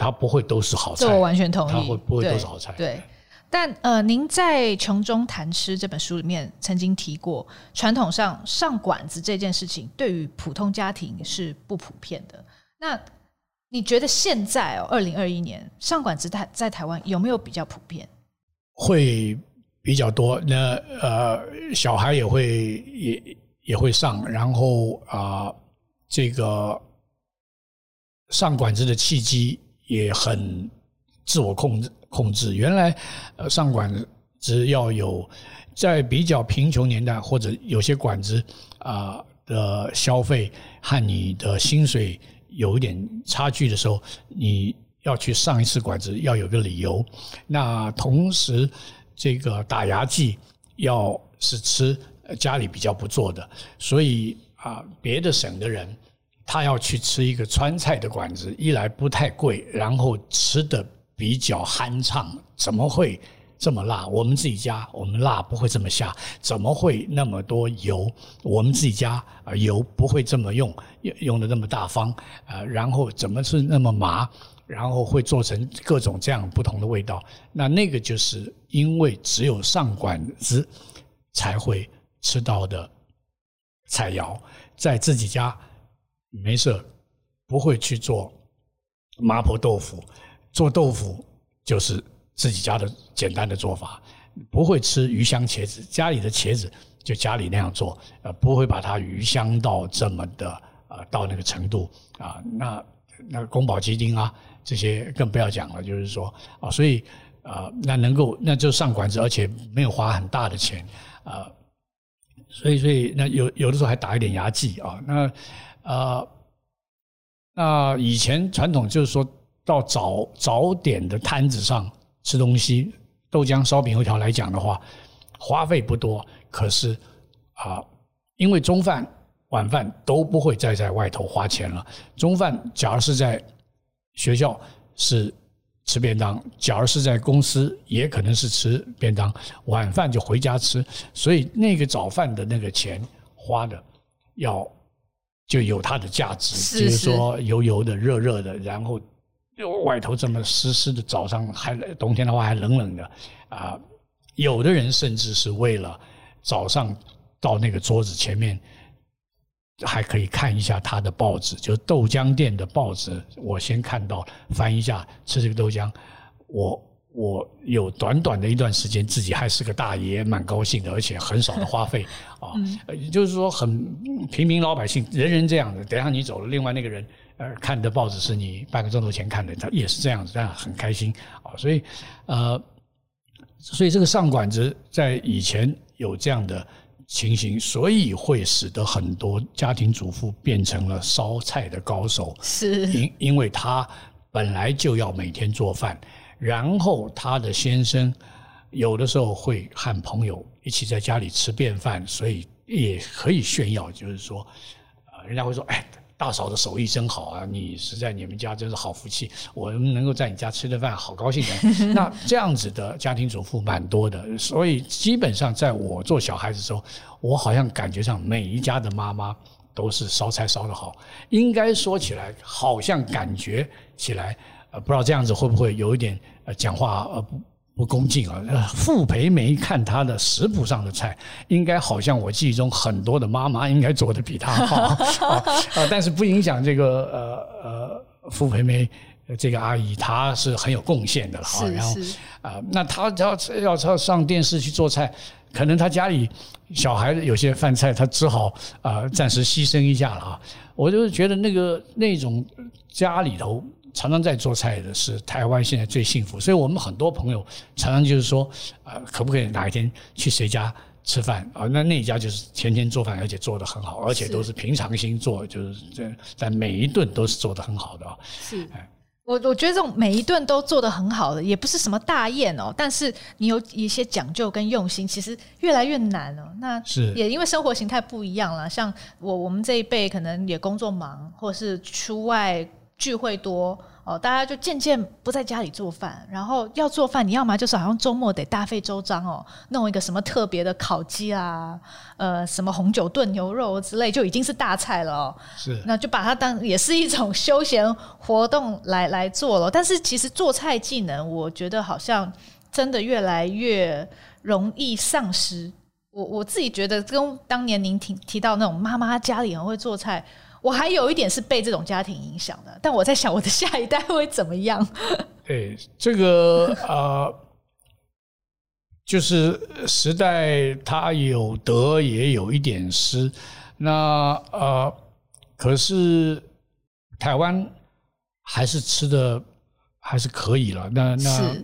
他不会都是好菜，这我完全同意。他会不会都是好菜？对，对但呃，您在《穷中谈吃》这本书里面曾经提过，传统上上馆子这件事情对于普通家庭是不普遍的。那你觉得现在哦，二零二一年上馆子在在台湾有没有比较普遍？会比较多。那呃，小孩也会也也会上，然后啊、这个上馆子的契机。也很自我控制控制。原来，呃，上馆子要有在比较贫穷年代，或者有些馆子啊的消费和你的薪水有一点差距的时候，你要去上一次馆子要有个理由。那同时，这个打牙祭要是吃家里比较不做的，所以啊，别的省的人。他要去吃一个川菜的馆子，一来不太贵，然后吃的比较酣畅。怎么会这么辣？我们自己家我们辣不会这么下，怎么会那么多油？我们自己家油不会这么用，用用的那么大方啊。然后怎么是那么麻？然后会做成各种这样不同的味道。那那个就是因为只有上馆子才会吃到的菜肴，在自己家没事不会去做麻婆豆腐，做豆腐就是自己家的简单的做法，不会吃鱼香茄子，家里的茄子就家里那样做，呃，不会把它鱼香到这么的呃到那个程度。啊，那那个宫保鸡丁啊这些更不要讲了，就是说啊，所以。啊、那能够那就上馆子，而且没有花很大的钱啊、所以所以那有有的时候还打一点牙祭啊。那啊、那以前传统就是说到早早点的摊子上吃东西，豆浆、烧饼、油条来讲的话，花费不多。可是啊、因为中饭、晚饭都不会再在外头花钱了。中饭假如是在学校是。吃便当，假如是在公司，也可能是吃便当。晚饭就回家吃，所以那个早饭的那个钱花的要就有它的价值。是是就是说油油的、热热的，然后外头这么湿湿的，早上还冬天的话还冷冷的啊。有的人甚至是为了早上到那个桌子前面。还可以看一下他的报纸，就是豆浆店的报纸。我先看到，翻一下，吃这个豆浆。我我有短短的一段时间，自己还是个大爷，蛮高兴的，而且很少的花费 啊。也就是说，很平民老百姓，人人这样的。等一下你走了，另外那个人呃看的报纸是你半个钟头前看的，他也是这样子，但很开心啊。所以呃，所以这个上馆子在以前有这样的。情形，所以会使得很多家庭主妇变成了烧菜的高手。是，因因为她本来就要每天做饭，然后她的先生有的时候会和朋友一起在家里吃便饭，所以也可以炫耀，就是说，呃，人家会说，哎。大嫂的手艺真好啊！你实在你们家真是好福气，我们能够在你家吃的饭，好高兴的。那这样子的家庭主妇蛮多的，所以基本上在我做小孩子的时候，我好像感觉上每一家的妈妈都是烧菜烧得好。应该说起来，好像感觉起来，呃，不知道这样子会不会有一点呃讲话呃不。恭敬啊！傅培梅看她的食谱上的菜，应该好像我记忆中很多的妈妈应该做的比她好 啊，啊！但是不影响这个呃呃傅培梅这个阿姨，她是很有贡献的了啊。然后啊，那她要要要上电视去做菜，可能她家里小孩有些饭菜，她只好啊暂时牺牲一下了啊。我就觉得那个那种家里头。常常在做菜的是台湾现在最幸福，所以我们很多朋友常常就是说，呃，可不可以哪一天去谁家吃饭啊？那那一家就是天天做饭，而且做得很好，而且都是平常心做，就是这，但每一顿都是做得很好的啊。是，我我觉得这种每一顿都做得很好的，也不是什么大宴哦，但是你有一些讲究跟用心，其实越来越难了。那是也因为生活形态不一样了，像我我们这一辈可能也工作忙，或是出外。聚会多哦，大家就渐渐不在家里做饭，然后要做饭，你要么就是好像周末得大费周章哦，弄一个什么特别的烤鸡啊，呃，什么红酒炖牛肉之类，就已经是大菜了哦。是，那就把它当也是一种休闲活动来来做了。但是其实做菜技能，我觉得好像真的越来越容易丧失。我我自己觉得，跟当年您提提到那种妈妈家里很会做菜。我还有一点是被这种家庭影响的，但我在想我的下一代会怎么样？对，这个呃，就是时代它有得也有一点失。那呃，可是台湾还是吃的还是可以了。那那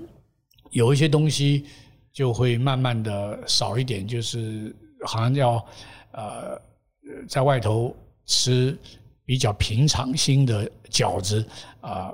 有一些东西就会慢慢的少一点，就是好像要呃在外头。吃比较平常心的饺子啊、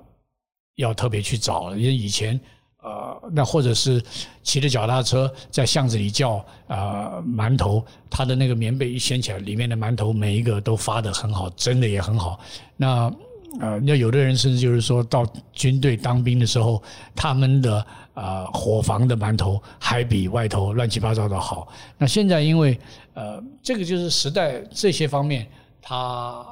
要特别去找，因为以前呃，那或者是骑着脚踏车在巷子里叫啊、呃、馒头，他的那个棉被一掀起来，里面的馒头每一个都发得很好，蒸的也很好。那呃，那有的人甚至就是说到军队当兵的时候，他们的啊、呃、伙房的馒头还比外头乱七八糟的好。那现在因为呃，这个就是时代这些方面。它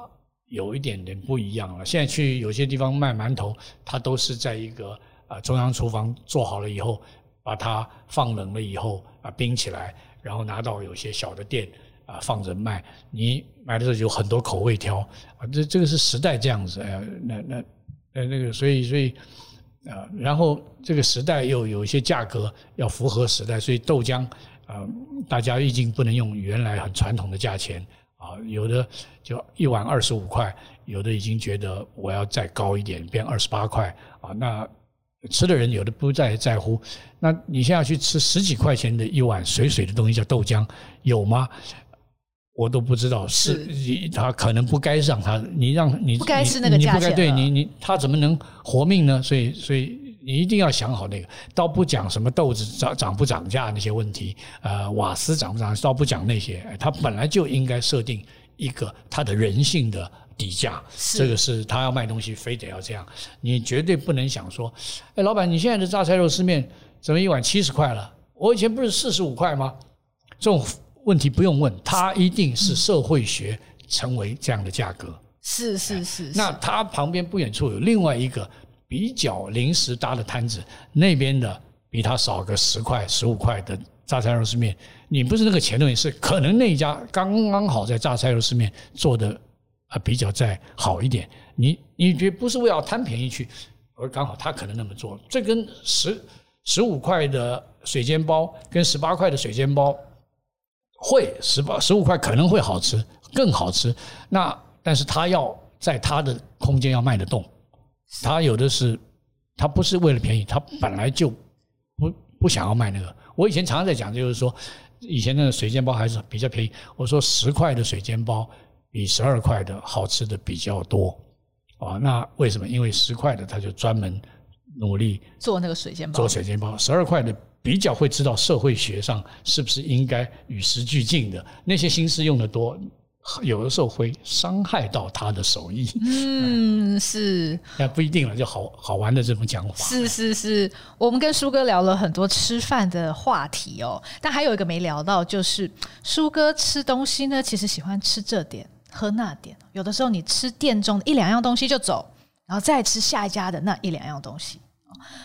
有一点点不一样了。现在去有些地方卖馒头，它都是在一个啊中央厨房做好了以后，把它放冷了以后啊冰起来，然后拿到有些小的店啊放着卖。你买的时候有很多口味挑啊，这这个是时代这样子哎，那那那那个，所以所以啊，然后这个时代又有一些价格要符合时代，所以豆浆啊，大家毕竟不能用原来很传统的价钱啊，有的就一碗二十五块，有的已经觉得我要再高一点，变二十八块啊，那。吃的人有的不再在乎，那你现在去吃十几块钱的一碗水水的东西叫豆浆，有吗？我都不知道，是他可能不该让他，你让你不该是那个价钱，你不该对你你他怎么能活命呢？所以所以你一定要想好那个，倒不讲什么豆子涨涨不涨价那些问题，呃，瓦斯涨不涨，倒不讲那些，他本来就应该设定一个他的人性的。底价，这个是他要卖东西，非得要这样。你绝对不能想说，哎，老板，你现在的榨菜肉丝面怎么一碗七十块了？我以前不是四十五块吗？这种问题不用问，他一定是社会学成为这样的价格。是是是。那他旁边不远处有另外一个比较临时搭的摊子，那边的比他少个十块、十五块的榨菜肉丝面，你不是那个钱的问题，是可能那一家刚刚好在榨菜肉丝面做的。啊，比较再好一点，你你觉得不是为了贪便宜去，而刚好他可能那么做，这跟十十五块的水煎包跟十八块的水煎包会十八十五块可能会好吃，更好吃。那但是他要在他的空间要卖得动，他有的是他不是为了便宜，他本来就不不想要卖那个。我以前常常在讲，就是说以前那个水煎包还是比较便宜，我说十块的水煎包。比十二块的好吃的比较多啊，那为什么？因为十块的他就专门努力做那个水煎包，做水煎包。十二块的比较会知道社会学上是不是应该与时俱进的，那些心思用的多，有的时候会伤害到他的手艺。嗯，是，那不一定了，就好好玩的这种讲法。是是是，我们跟舒哥聊了很多吃饭的话题哦，但还有一个没聊到，就是舒哥吃东西呢，其实喜欢吃这点。喝那点，有的时候你吃店中的一两样东西就走，然后再吃下一家的那一两样东西。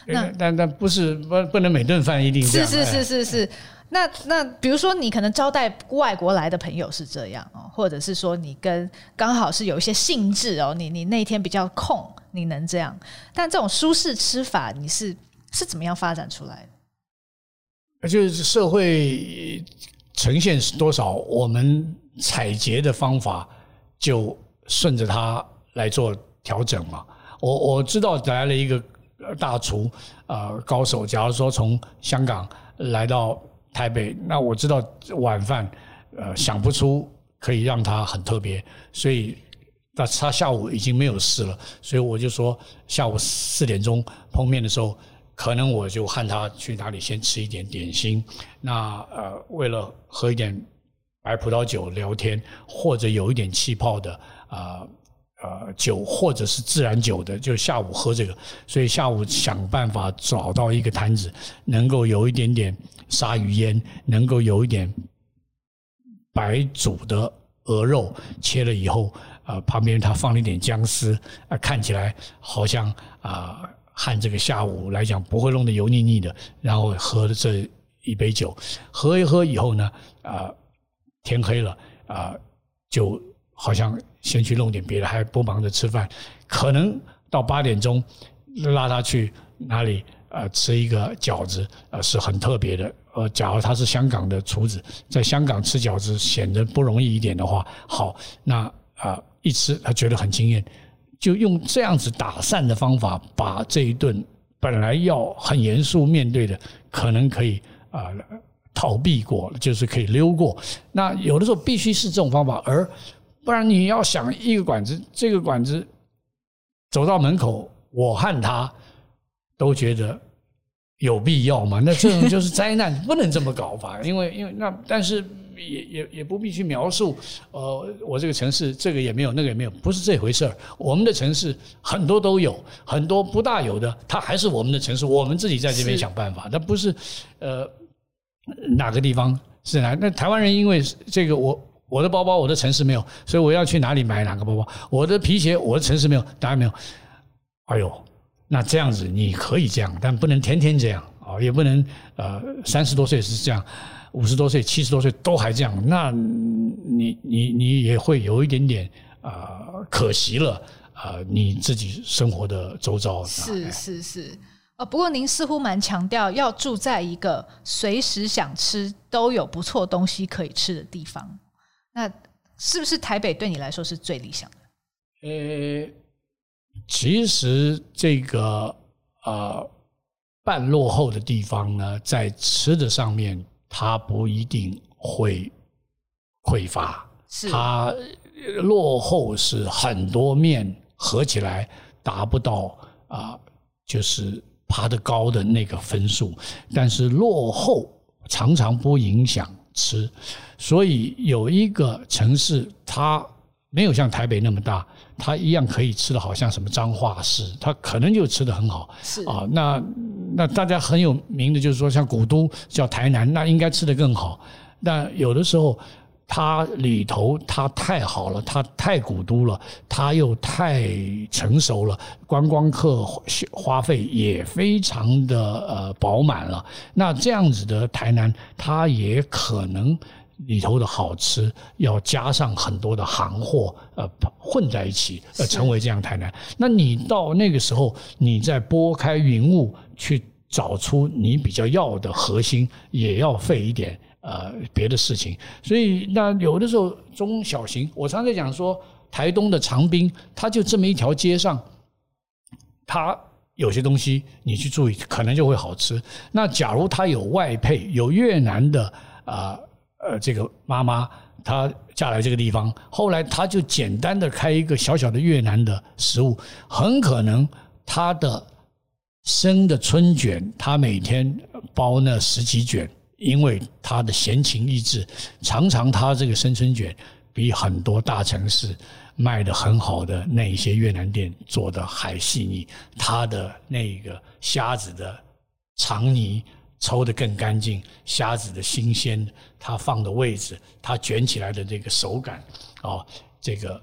那但但不是不不能每顿饭一定。是是是是是。那那比如说你可能招待外国来的朋友是这样哦，或者是说你跟刚好是有一些兴致哦，你你那天比较空，你能这样。但这种舒适吃法，你是是怎么样发展出来的？就是社会呈现是多少，我们。采擷的方法就顺着它来做调整嘛。我我知道来了一个大厨啊高手，假如说从香港来到台北，那我知道晚饭呃想不出可以让他很特别，所以那他下午已经没有事了，所以我就说下午四点钟碰面的时候，可能我就喊他去哪里先吃一点点心。那呃为了喝一点。白葡萄酒聊天，或者有一点气泡的啊呃呃酒，或者是自然酒的，就下午喝这个。所以下午想办法找到一个摊子，能够有一点点鲨鱼烟，能够有一点白煮的鹅肉，切了以后、呃，旁边他放了一点姜丝啊、看起来好像啊，和这个下午来讲不会弄得油腻腻的。然后喝了这一杯酒，喝一喝以后呢啊。天黑了啊、就好像先去弄点别的，还不忙着吃饭。可能到八点钟拉他去哪里、呃，吃一个饺子、呃，是很特别的。呃，假如他是香港的厨子，在香港吃饺子显得不容易一点的话，好，那啊、呃、一吃他觉得很惊艳，就用这样子打散的方法，把这一顿本来要很严肃面对的，可能可以啊。呃逃避过，就是可以溜过。那有的时候必须是这种方法，而不然你要想一个管子，这个管子走到门口，我和他都觉得有必要吗？那这种就是灾难，不能这么搞法。因为因为那，但是也也也不必去描述。呃，我这个城市这个也没有，那个也没有，不是这回事儿。我们的城市很多都有，很多不大有的，它还是我们的城市。我们自己在这边想办法，那不是呃。哪个地方是哪？那台湾人因为这个，我我的包包我的城市没有，所以我要去哪里买哪个包包？我的皮鞋我的城市没有，当然没有。哎呦，那这样子你可以这样，但不能天天这样啊，也不能呃三十多岁是这样。五十多岁、七十多岁都还这样，那你你你也会有一点点啊、呃、可惜了啊、呃，你自己生活的周遭是是是。不过您似乎蛮强调要住在一个随时想吃都有不错东西可以吃的地方，那是不是台北对你来说是最理想的？呃，其实这个呃半落后的地方呢，在吃的上面，它不一定会匮乏，是它落后是很多面合起来达不到啊、呃，就是。爬得高的那个分数，但是落后常常不影响吃，所以有一个城市它没有像台北那么大，它一样可以吃的好像什么彰化市，它可能就吃的很好。是啊，那那大家很有名的就是说像古都叫台南，那应该吃的更好。那有的时候。它里头它太好了，它太古都了，它又太成熟了，观光客花费也非常的呃饱满了。那这样子的台南，它也可能里头的好吃要加上很多的行货呃混在一起，呃成为这样台南。那你到那个时候，你再拨开云雾去找出你比较要的核心，也要费一点。呃，别的事情，所以那有的时候中小型，我常在讲说，台东的长滨，它就这么一条街上，它有些东西你去注意，可能就会好吃。那假如它有外配，有越南的啊呃，呃这个妈妈，她嫁来这个地方，后来她就简单的开一个小小的越南的食物，很可能她的生的春卷，她每天包那十几卷。因为他的闲情逸致，常常他这个生春卷比很多大城市卖的很好的那一些越南店做的还细腻，他的那个虾子的肠泥抽得更干净，虾子的新鲜，他放的位置，他卷起来的这个手感，哦，这个。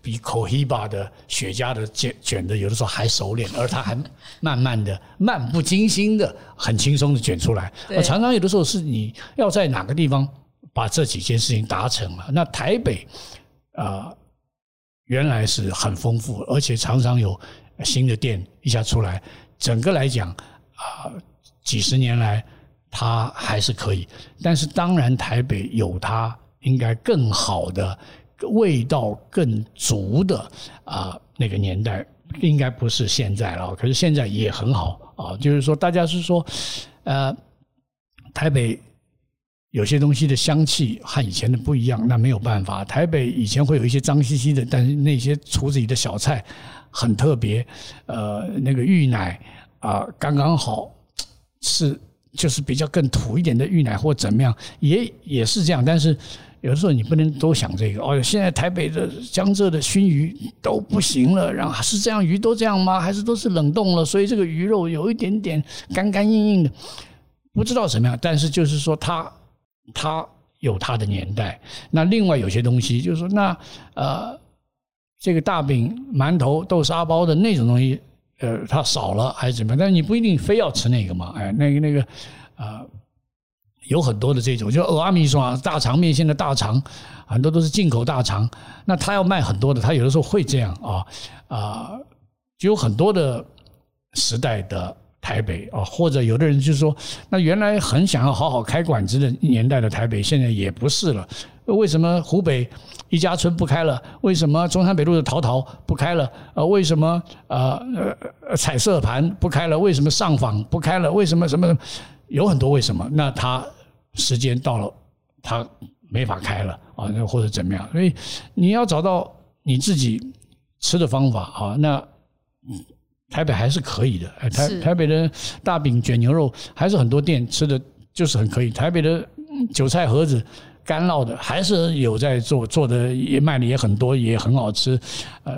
比口 hiba 的雪茄的卷卷的有的时候还熟练，而他还慢慢的、漫不经心的、很轻松的卷出来。而常常有的时候是你要在哪个地方把这几件事情达成了。那台北啊，原来是很丰富，而且常常有新的店一下出来。整个来讲啊，几十年来它还是可以。但是当然，台北有它应该更好的。味道更足的啊，那个年代应该不是现在了，可是现在也很好啊。就是说，大家是说，呃，台北有些东西的香气和以前的不一样，那没有办法。台北以前会有一些脏兮兮的，但是那些厨子里的小菜很特别，呃，那个芋奶啊，刚刚好是就是比较更土一点的芋奶或怎么样，也也是这样，但是。有时候你不能多想这个哦。现在台北的江浙的熏鱼都不行了，然后是这样，鱼都这样吗？还是都是冷冻了？所以这个鱼肉有一点点干干硬硬的，不知道什么样。但是就是说它，它有它的年代。那另外有些东西，就是说那呃，这个大饼、馒头、豆沙包的那种东西，呃，它少了还是怎么样？但是你不一定非要吃那个嘛。哎，那个那个啊。有很多的这种，就欧阿米说啊大肠面线的大肠，很多都是进口大肠。那他要卖很多的，他有的时候会这样啊啊，就有很多的时代的台北啊，或者有的人就是说，那原来很想要好好开馆子的年代的台北，现在也不是了。为什么湖北一家村不开了？为什么中山北路的桃桃不开了？呃，为什么呃呃彩色盘不开了？为什么上访不开了？为什么什么？有很多为什么？那他。时间到了，他没法开了啊，那或者怎么样？所以你要找到你自己吃的方法啊。那台北还是可以的，台台北的大饼卷牛肉还是很多店吃的就是很可以。台北的韭菜盒子干烙的还是有在做，做的也卖的也很多，也很好吃。呃，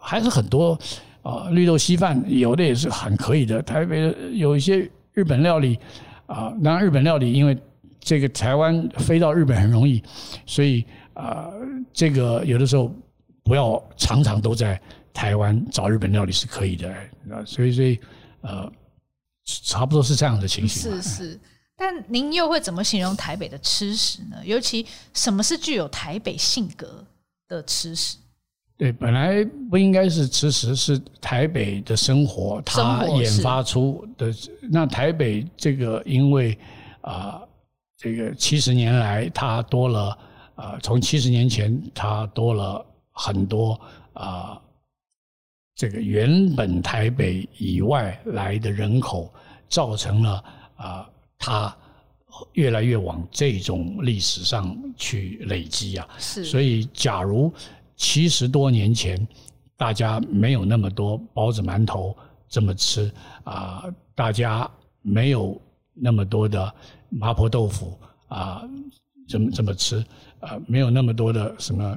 还是很多啊，绿豆稀饭有的也是很可以的。台北的有一些日本料理啊，当然日本料理因为。这个台湾飞到日本很容易，所以啊、呃，这个有的时候不要常常都在台湾找日本料理是可以的，啊，所以所以呃，差不多是这样的情形。是是，但您又会怎么形容台北的吃食呢？尤其什么是具有台北性格的吃食？对，本来不应该是吃食，是台北的生活，它研发出的。那台北这个，因为啊、呃，这个七十年来它多了啊、呃，从七十年前它多了很多啊、呃，这个原本台北以外来的人口，造成了啊。呃它越来越往这种历史上去累积啊，是。所以，假如七十多年前大家没有那么多包子馒头这么吃啊，大家没有那么多的麻婆豆腐啊，怎么怎么吃啊，没有那么多的什么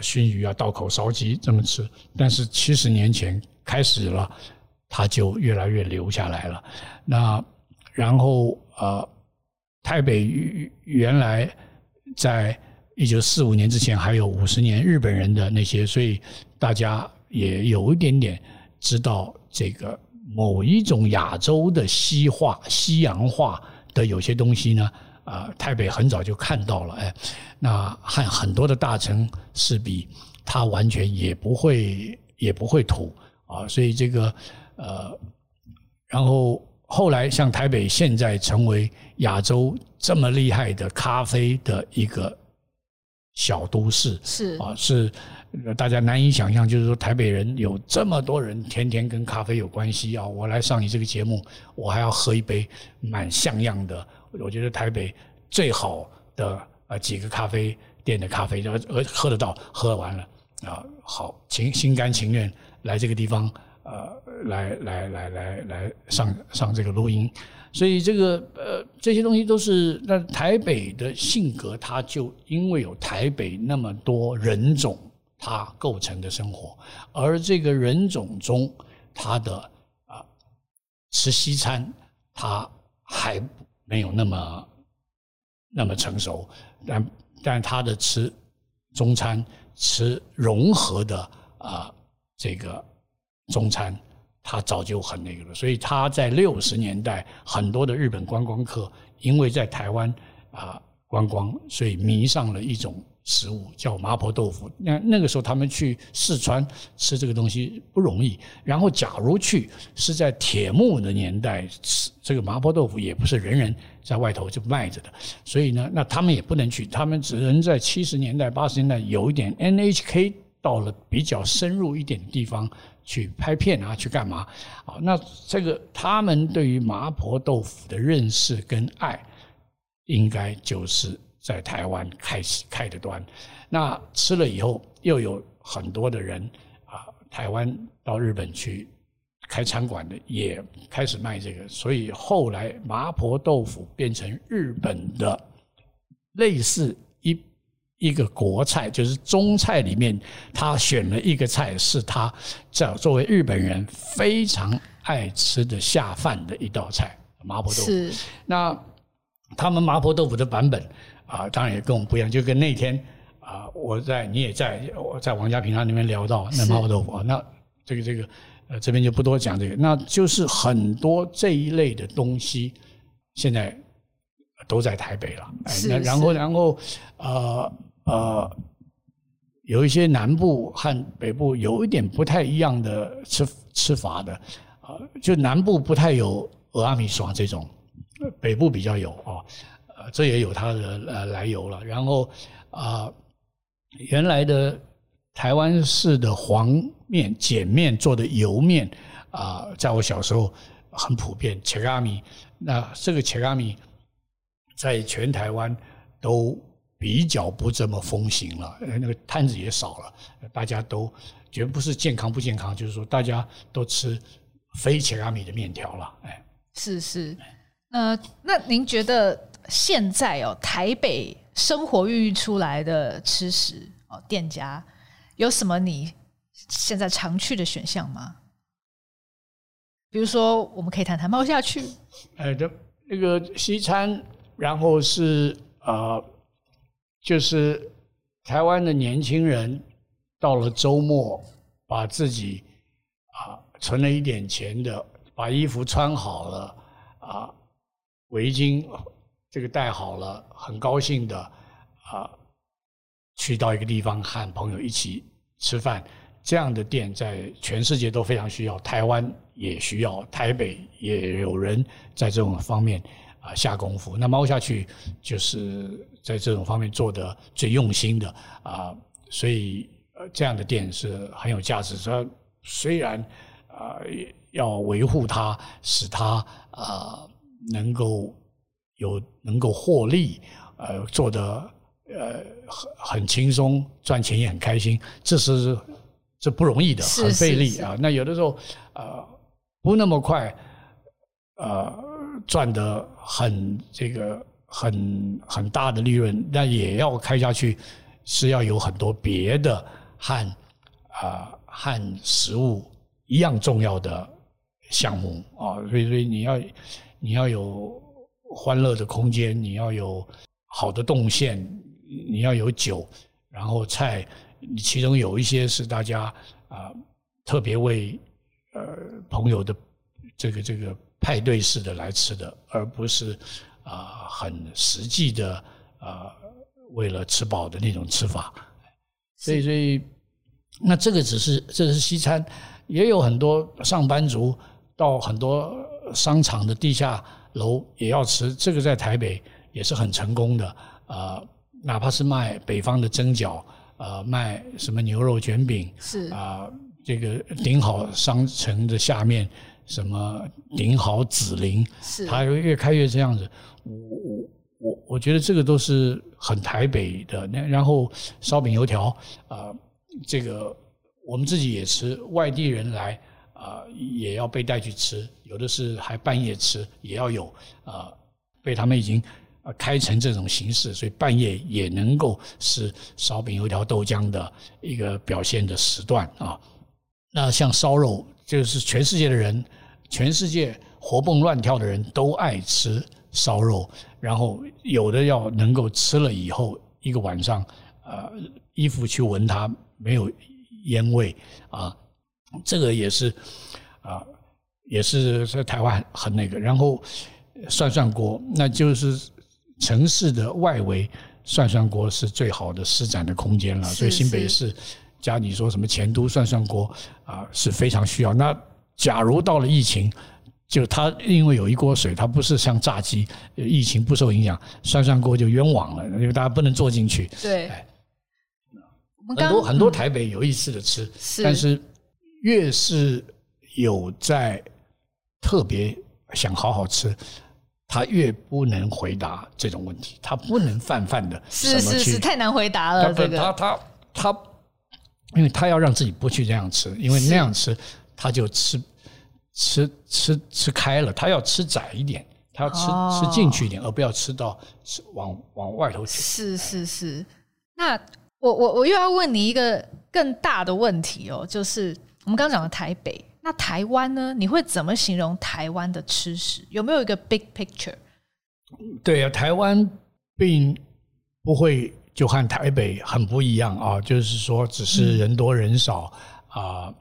熏鱼啊、道口烧鸡这么吃，但是七十年前开始了，它就越来越留下来了。那然后。呃，台北原来在一九四五年之前还有五十年日本人的那些，所以大家也有一点点知道这个某一种亚洲的西化、西洋化的有些东西呢。啊、呃，台北很早就看到了，哎，那和很多的大城市比，他完全也不会也不会土啊，所以这个呃，然后。后来，像台北现在成为亚洲这么厉害的咖啡的一个小都市，是啊，是大家难以想象，就是说台北人有这么多人天天跟咖啡有关系啊！我来上你这个节目，我还要喝一杯蛮像样的，我觉得台北最好的呃几个咖啡店的咖啡，就喝得到，喝完了啊，好情心甘情愿来这个地方。呃，来来来来来上上这个录音，所以这个呃这些东西都是那台北的性格，它就因为有台北那么多人种，它构成的生活，而这个人种中，它的啊、吃西餐，它还没有那么那么成熟，但但它的吃中餐，吃融合的啊、这个。中餐，他早就很那个了，所以他在六十年代，很多的日本观光客因为在台湾啊观光，所以迷上了一种食物叫麻婆豆腐。那那个时候他们去四川吃这个东西不容易，然后假如去是在铁幕的年代吃这个麻婆豆腐，也不是人人在外头就卖着的，所以呢，那他们也不能去，他们只能在七十年代、八十年代有一点 NHK 到了比较深入一点的地方。去拍片啊，去干嘛？啊，那这个他们对于麻婆豆腐的认识跟爱，应该就是在台湾开始开的端。那吃了以后，又有很多的人啊，台湾到日本去开餐馆的，也开始卖这个。所以后来麻婆豆腐变成日本的类似一。一个国菜，就是中菜里面，他选了一个菜，是他这作为日本人非常爱吃的下饭的一道菜——麻婆豆腐。是。那他们麻婆豆腐的版本啊，当然也跟我们不一样。就跟那天啊，我在你也在我在王家平他那边聊到那麻婆豆腐啊，那这个这个呃这边就不多讲这个，那就是很多这一类的东西现在都在台北了。是。那然后然后呃。呃，有一些南部和北部有一点不太一样的吃吃法的，啊、呃，就南部不太有蚵仔面线这种，北部比较有啊，这也有它的呃来由了。然后啊、原来的台湾式的黄面碱面做的油面啊、在我小时候很普遍，切仔面，那这个切仔面在全台湾都。比较不这么风行了，那个摊子也少了，大家都绝不是健康不健康，就是说大家都吃非切仔面的面条了，哎，是是，呃，那您觉得现在哦，台北生活孕育出来的吃食哦，店家有什么你现在常去的选项吗？比如说，我们可以谈谈猫下去，哎，这那个西餐，然后是呃。就是台湾的年轻人到了周末，把自己啊存了一点钱的，把衣服穿好了啊，围巾这个带好了，很高兴的啊、去到一个地方和朋友一起吃饭，这样的店在全世界都非常需要，台湾也需要，台北也有人在这种方面啊、下功夫。那猫下去就是在这种方面做的最用心的啊、所以呃这样的店是很有价值。说虽然啊、呃、要维护它，使它啊、能够。有能够获利，呃，做的呃很很轻松，赚钱也很开心，这是这不容易的，很费力啊。那有的时候呃不那么快，呃赚得很这个很很大的利润，那也要开下去，是要有很多别的和啊、呃、和食物一样重要的项目啊，所以所以你要你要有。欢乐的空间，你要有好的动线，你要有酒，然后菜，其中有一些是大家啊、呃、特别为呃朋友的这个这个派对式的来吃的，而不是啊、呃、很实际的啊、呃、为了吃饱的那种吃法。所以所以那这个只是这是西餐，也有很多上班族到很多商场的地下。楼也要吃，这个在台北也是很成功的啊、呃，哪怕是卖北方的蒸饺，呃，卖什么牛肉卷饼，是啊、呃，这个顶好商城的下面什么顶好紫菱，是它越开越这样子。我我我我觉得这个都是很台北的。那然后烧饼油条啊、呃，这个我们自己也吃，外地人来。啊、也要被带去吃，有的是还半夜吃，也要有啊、被他们已经啊开成这种形式，所以半夜也能够是烧饼油条豆浆的一个表现的时段啊。那像烧肉，就是全世界的人，全世界活蹦乱跳的人都爱吃烧肉，然后有的要能够吃了以后一个晚上，呃，衣服去闻它没有烟味啊。这个也是，啊，也是在台湾很那个。然后涮涮锅，那就是城市的外围，涮涮锅是最好的施展的空间了。所以新北市加你说什么前都涮涮锅啊，是非常需要。那假如到了疫情，就它因为有一锅水，它不是像炸鸡，疫情不受影响，涮涮锅就冤枉了，因为大家不能坐进去。对，很多很多台北有意思的吃，嗯、但是。越是有在特别想好好吃，他越不能回答这种问题，他不能泛泛的是是是太难回答了。这个他他他，因为他要让自己不去这样吃，因为那样吃他就吃吃吃吃开了，他要吃窄一点，他要吃吃进去一点，而不要吃到吃往往外头去。是是是，那我我我又要问你一个更大的问题哦，就是。我们刚刚讲了台北，那台湾呢？你会怎么形容台湾的吃食？有没有一个 big picture？对啊，台湾并不会就和台北很不一样啊，就是说只是人多人少啊。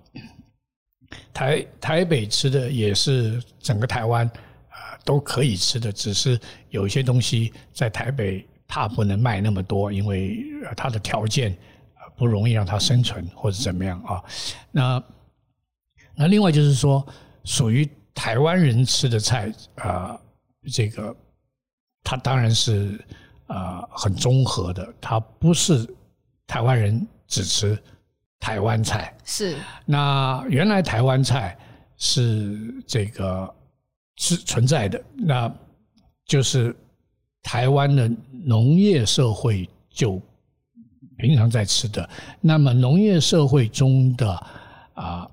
台台北吃的也是整个台湾啊都可以吃的，只是有一些东西在台北它不能卖那么多，因为它的条件不容易让它生存或者怎么样啊。那那另外就是说，属于台湾人吃的菜啊、呃，这个它当然是啊、呃、很综合的，它不是台湾人只吃台湾菜。是。那原来台湾菜是这个是存在的，那就是台湾的农业社会就平常在吃的。那么农业社会中的啊。呃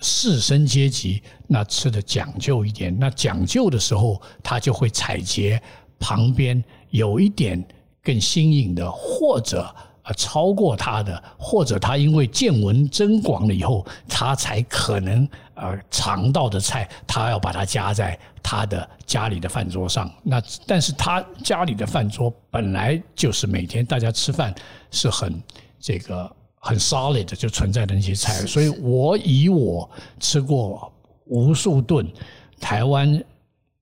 士绅阶级那吃的讲究一点，那讲究的时候，他就会采撷旁边有一点更新颖的，或者呃超过他的，或者他因为见闻增广了以后，他才可能呃尝到的菜，他要把它加在他的家里的饭桌上。那但是他家里的饭桌本来就是每天大家吃饭是很这个。很 solid 的就存在的那些菜，所以我以我吃过无数顿台湾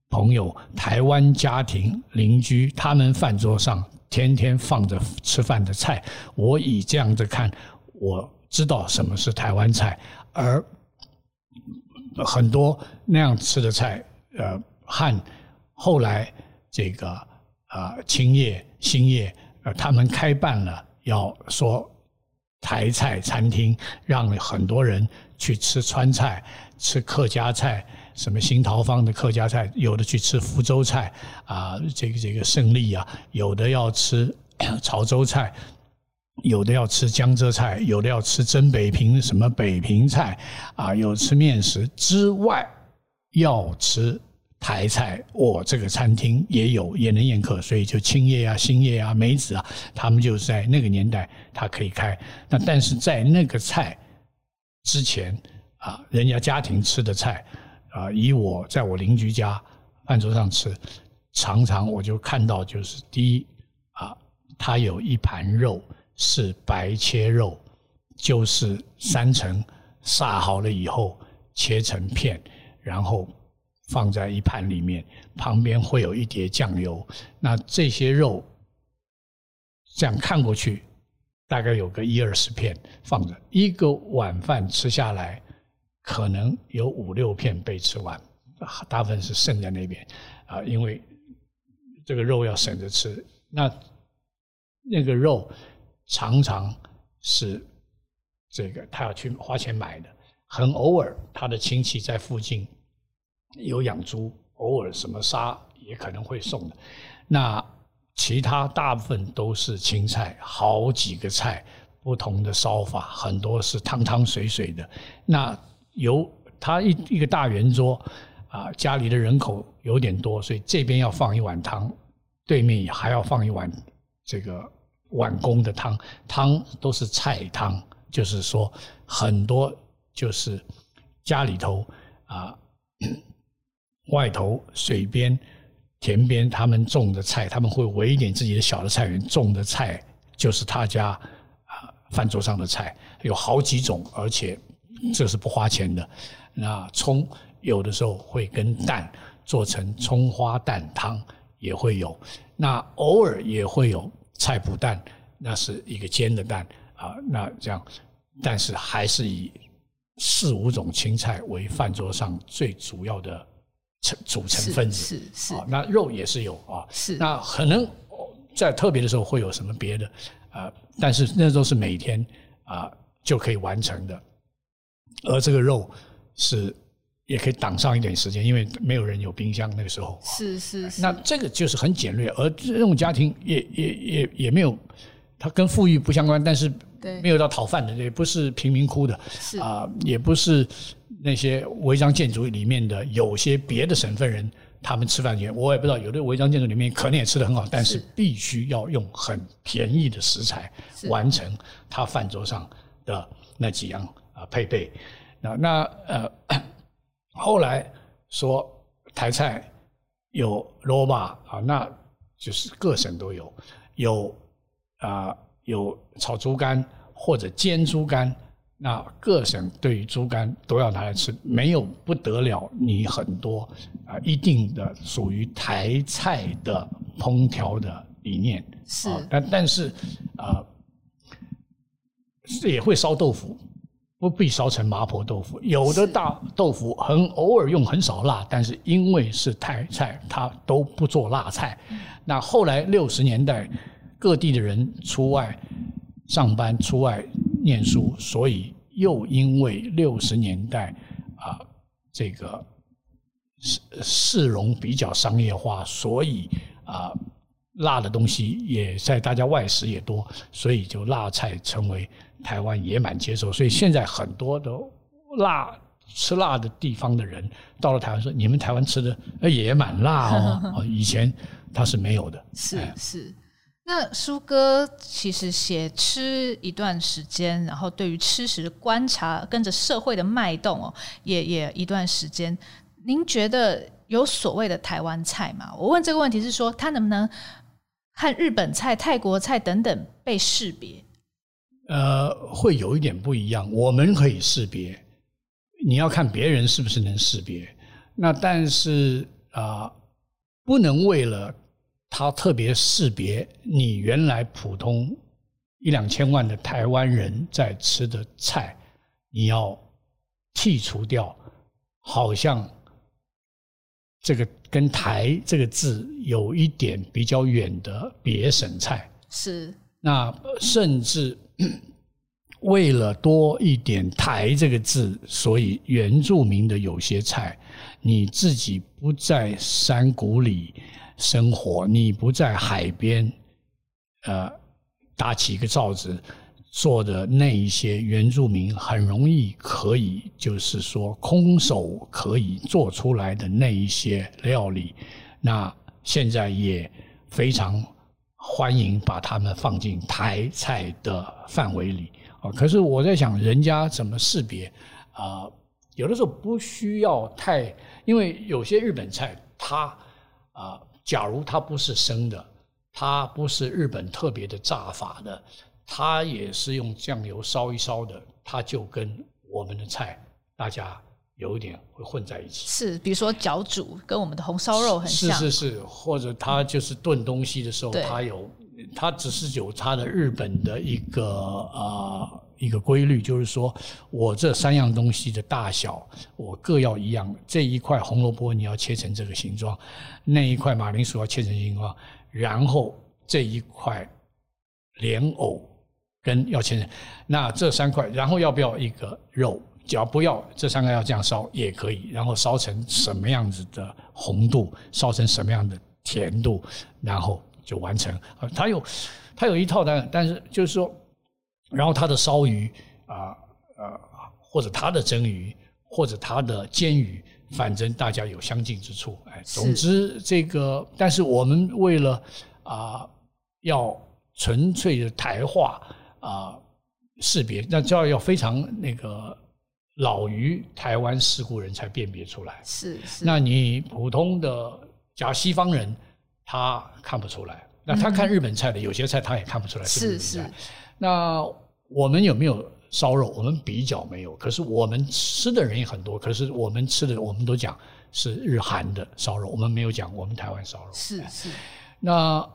朋友、台湾家庭、邻居，他们饭桌上天天放着吃饭的菜，我以这样子看，我知道什么是台湾菜，而很多那样吃的菜，呃，和后来这个啊，青叶、兴业，呃，他们开办了，要说台菜餐厅，让很多人去吃川菜、吃客家菜。什么新桃坊的客家菜，有的去吃福州菜啊，这个这个胜利啊，有的要吃 潮州菜，有的要吃江浙菜，有的要吃真北平什么北平菜啊，有吃面食之外要吃台菜，我、这个餐厅也有也能宴客，所以就青叶啊、新叶啊、梅子啊，他们就在那个年代他可以开。那但是在那个菜之前啊，人家家庭吃的菜。啊，以我在我邻居家饭桌上吃，常常我就看到，就是第一啊，他有一盘肉是白切肉，就是三层杀好了以后切成片，然后放在一盘里面，旁边会有一碟酱油。那这些肉这样看过去，大概有个一二十片放着，一个晚饭吃下来。可能有五六片被吃完，大部分是剩在那边啊，因为这个肉要省着吃。那那个肉常常是这个他要去花钱买的，很偶尔他的亲戚在附近有养猪，偶尔什么杀也可能会送的。那其他大部分都是青菜，好几个菜，不同的烧法，很多是汤汤水水的。那有他一一个大圆桌，啊，家里的人口有点多，所以这边要放一碗汤，对面也还要放一碗这个碗公的汤，汤都是菜汤，就是说很多就是家里头啊，外头水边田边他们种的菜，他们会围一点自己的小的菜园种的菜，就是他家啊饭桌上的菜，有好几种，而且。这是不花钱的，那葱有的时候会跟蛋做成葱花蛋汤，也会有。那偶尔也会有菜脯蛋，那是一个煎的蛋啊。那这样，但是还是以四五种青菜为饭桌上最主要的成组成分子。是是，是。那肉也是有啊。是。那可能在特别的时候会有什么别的啊？但是那都是每天啊就可以完成的。而这个肉是也可以挡上一点时间，因为没有人有冰箱那个时候。是是是。那这个就是很简略，而这种家庭也也也也没有，它跟富裕不相关，但是没有到讨饭的，也不是贫民窟的，是啊，也不是那些违章建筑里面的有些别的省份人，他们吃饭也我也不知道，有的违章建筑里面可能也吃得很好，但是必须要用很便宜的食材完成他饭桌上的那几样。啊，配备，那那呃，后来说台菜有萝卜啊，那就是各省都有，有啊有炒猪肝或者煎猪肝，那各省对于猪肝都要拿来吃，没有不得了，你很多啊一定的属于台菜的烹调的理念是，但但是啊也会烧豆腐。不必烧成麻婆豆腐，有的大豆腐很偶尔用很少辣，但是因为是台菜，它都不做辣菜。那后来六十年代，各地的人出外上班、出外念书，所以又因为六十年代啊，这个市市容比较商业化，所以啊，辣的东西也在大家外食也多，所以就辣菜成为。台湾也蛮接受，所以现在很多的辣吃辣的地方的人到了台湾说：“你们台湾吃的也蛮辣哦。”以前他是没有的。是是。那苏哥其实写吃一段时间，然后对于吃食的观察，跟着社会的脉动哦，也也一段时间。您觉得有所谓的台湾菜吗？我问这个问题是说，它能不能和日本菜、泰国菜等等被识别？呃，会有一点不一样。我们可以识别，你要看别人是不是能识别。那但是啊、不能为了它特别识别你原来普通一两千万的台湾人在吃的菜，你要剔除掉，好像这个跟“台”这个字有一点比较远的别省菜。是。那甚至 为了多一点“台”这个字，所以原住民的有些菜，你自己不在山谷里生活，你不在海边，呃，搭起一个罩子做的那一些原住民很容易可以，就是说空手可以做出来的那一些料理，那现在也非常。欢迎把他们放进台菜的范围里啊！可是我在想，人家怎么识别啊？有的时候不需要太，因为有些日本菜，它啊，假如它不是生的，它不是日本特别的炸法的，它也是用酱油烧一烧的，它就跟我们的菜大家。有一点会混在一起，是，比如说饺煮跟我们的红烧肉很像，是是是，或者它就是炖东西的时候，它有，它只是有它的日本的一个啊、呃、一个规律，就是说我这三样东西的大小我各要一样，这一块红萝卜你要切成这个形状，那一块马铃薯要切成形状，然后这一块莲藕跟要切成，那这三块，然后要不要一个肉？只要不要这三个要这样烧也可以，然后烧成什么样子的红度，烧成什么样的甜度，然后就完成。啊它有它有一套的，但是就是说，然后它的烧鱼啊啊，或者它的蒸鱼，或者它的煎鱼，反正大家有相近之处。哎，总之这个，但是我们为了啊要纯粹的台化啊识别，那就要要非常那个。老于台湾世故人才辨别出来，是是。那你普通的假西方人，他看不出来。那他看日本菜的，有些菜他也看不出来是日本菜。是是。那我们有没有烧肉？我们比较没有。可是我们吃的人也很多。可是我们吃的，我们都讲是日韩的烧肉，我们没有讲我们台湾烧肉。是是。那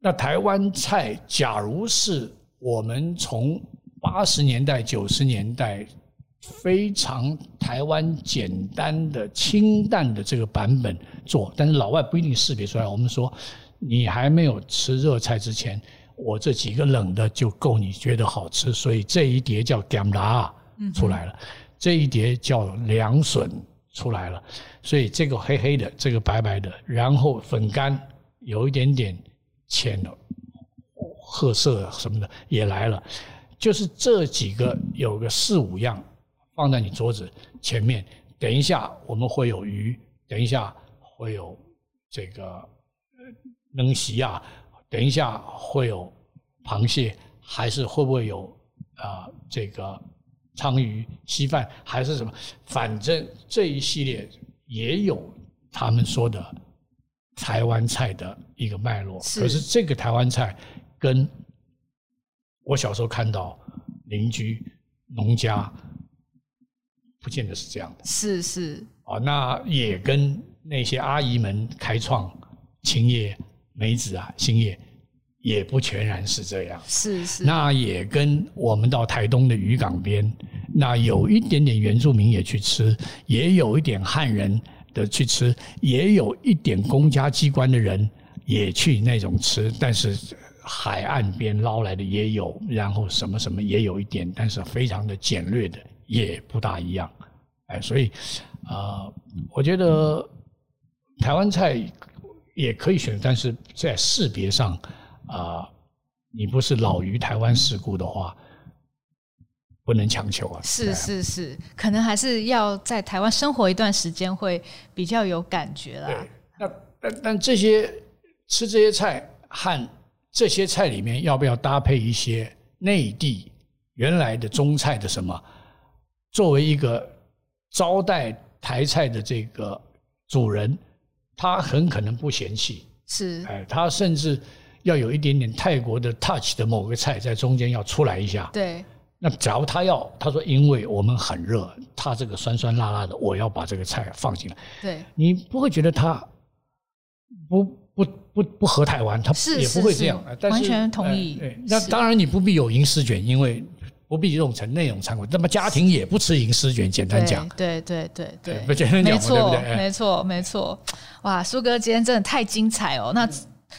那台湾菜，假如是我们从八十年代、九十年代，非常台湾简单的、清淡的这个版本做，但是老外不一定识别出来。我们说，你还没有吃热菜之前，我这几个冷的就够你觉得好吃，所以这一碟叫咸辣出来了，这一碟叫凉笋出来了，所以这个黑黑的，这个白白的，然后粉干有一点点浅的褐色什么的也来了。就是这几个有个四五样放在你桌子前面，等一下我们会有鱼，等一下会有这个能席啊，等一下会有螃蟹，还是会不会有啊、呃、这个鲳鱼稀饭，还是什么？反正这一系列也有他们说的台湾菜的一个脉络，是可是这个台湾菜跟。我小时候看到邻居农家，不见得是这样的。是是。啊，那也跟那些阿姨们开创青叶、梅子啊、兴业，也不全然是这样。是是。那也跟我们到台东的渔港边，那有一点点原住民也去吃，也有一点汉人的去吃，也有一点公家机关的人也去那种吃，但是。海岸边捞来的也有，然后什么什么也有一点，但是非常的简略的，也不大一样。哎，所以啊、呃，我觉得台湾菜也可以选，但是在识别上啊、呃，你不是老于台湾世故的话，不能强求啊。是是是，可能还是要在台湾生活一段时间会比较有感觉啦。对，那但但这些吃这些菜和。这些菜里面要不要搭配一些内地原来的中菜的什么？作为一个招待台菜的这个主人，他很可能不嫌弃，是，哎，他甚至要有一点点泰国的 touch 的某个菜在中间要出来一下，对，那假如他要，他说因为我们很热，他这个酸酸辣辣的，我要把这个菜放进来。对，你不会觉得他不不不不合台湾，他也不会这样。但是完全同意。呃、那当然你不必有银丝卷，因为不必用成那种餐馆。那么家庭也不吃银丝卷，简单讲。对对对对，对，不简单讲，没错对不对？没错没错。哇，苏哥今天真的太精彩哦！那。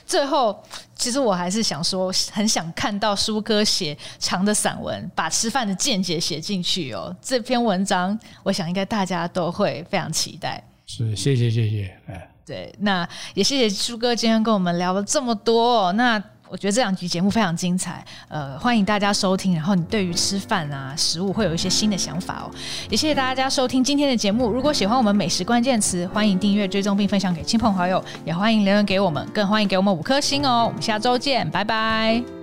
最后，其实我还是想说，很想看到苏哥写长的散文，把吃饭的见解写进去哦。这篇文章，我想应该大家都会非常期待。是，谢谢，谢谢。哎，对，那也谢谢苏哥今天跟我们聊了这么多哦。那。我觉得这两集节目非常精彩，呃，欢迎大家收听。然后你对于吃饭啊、食物会有一些新的想法哦。也谢谢大家收听今天的节目。如果喜欢我们美食关键词，欢迎订阅、追踪并分享给亲朋好友，也欢迎留言给我们，更欢迎给我们五颗星哦。我们下周见，拜拜。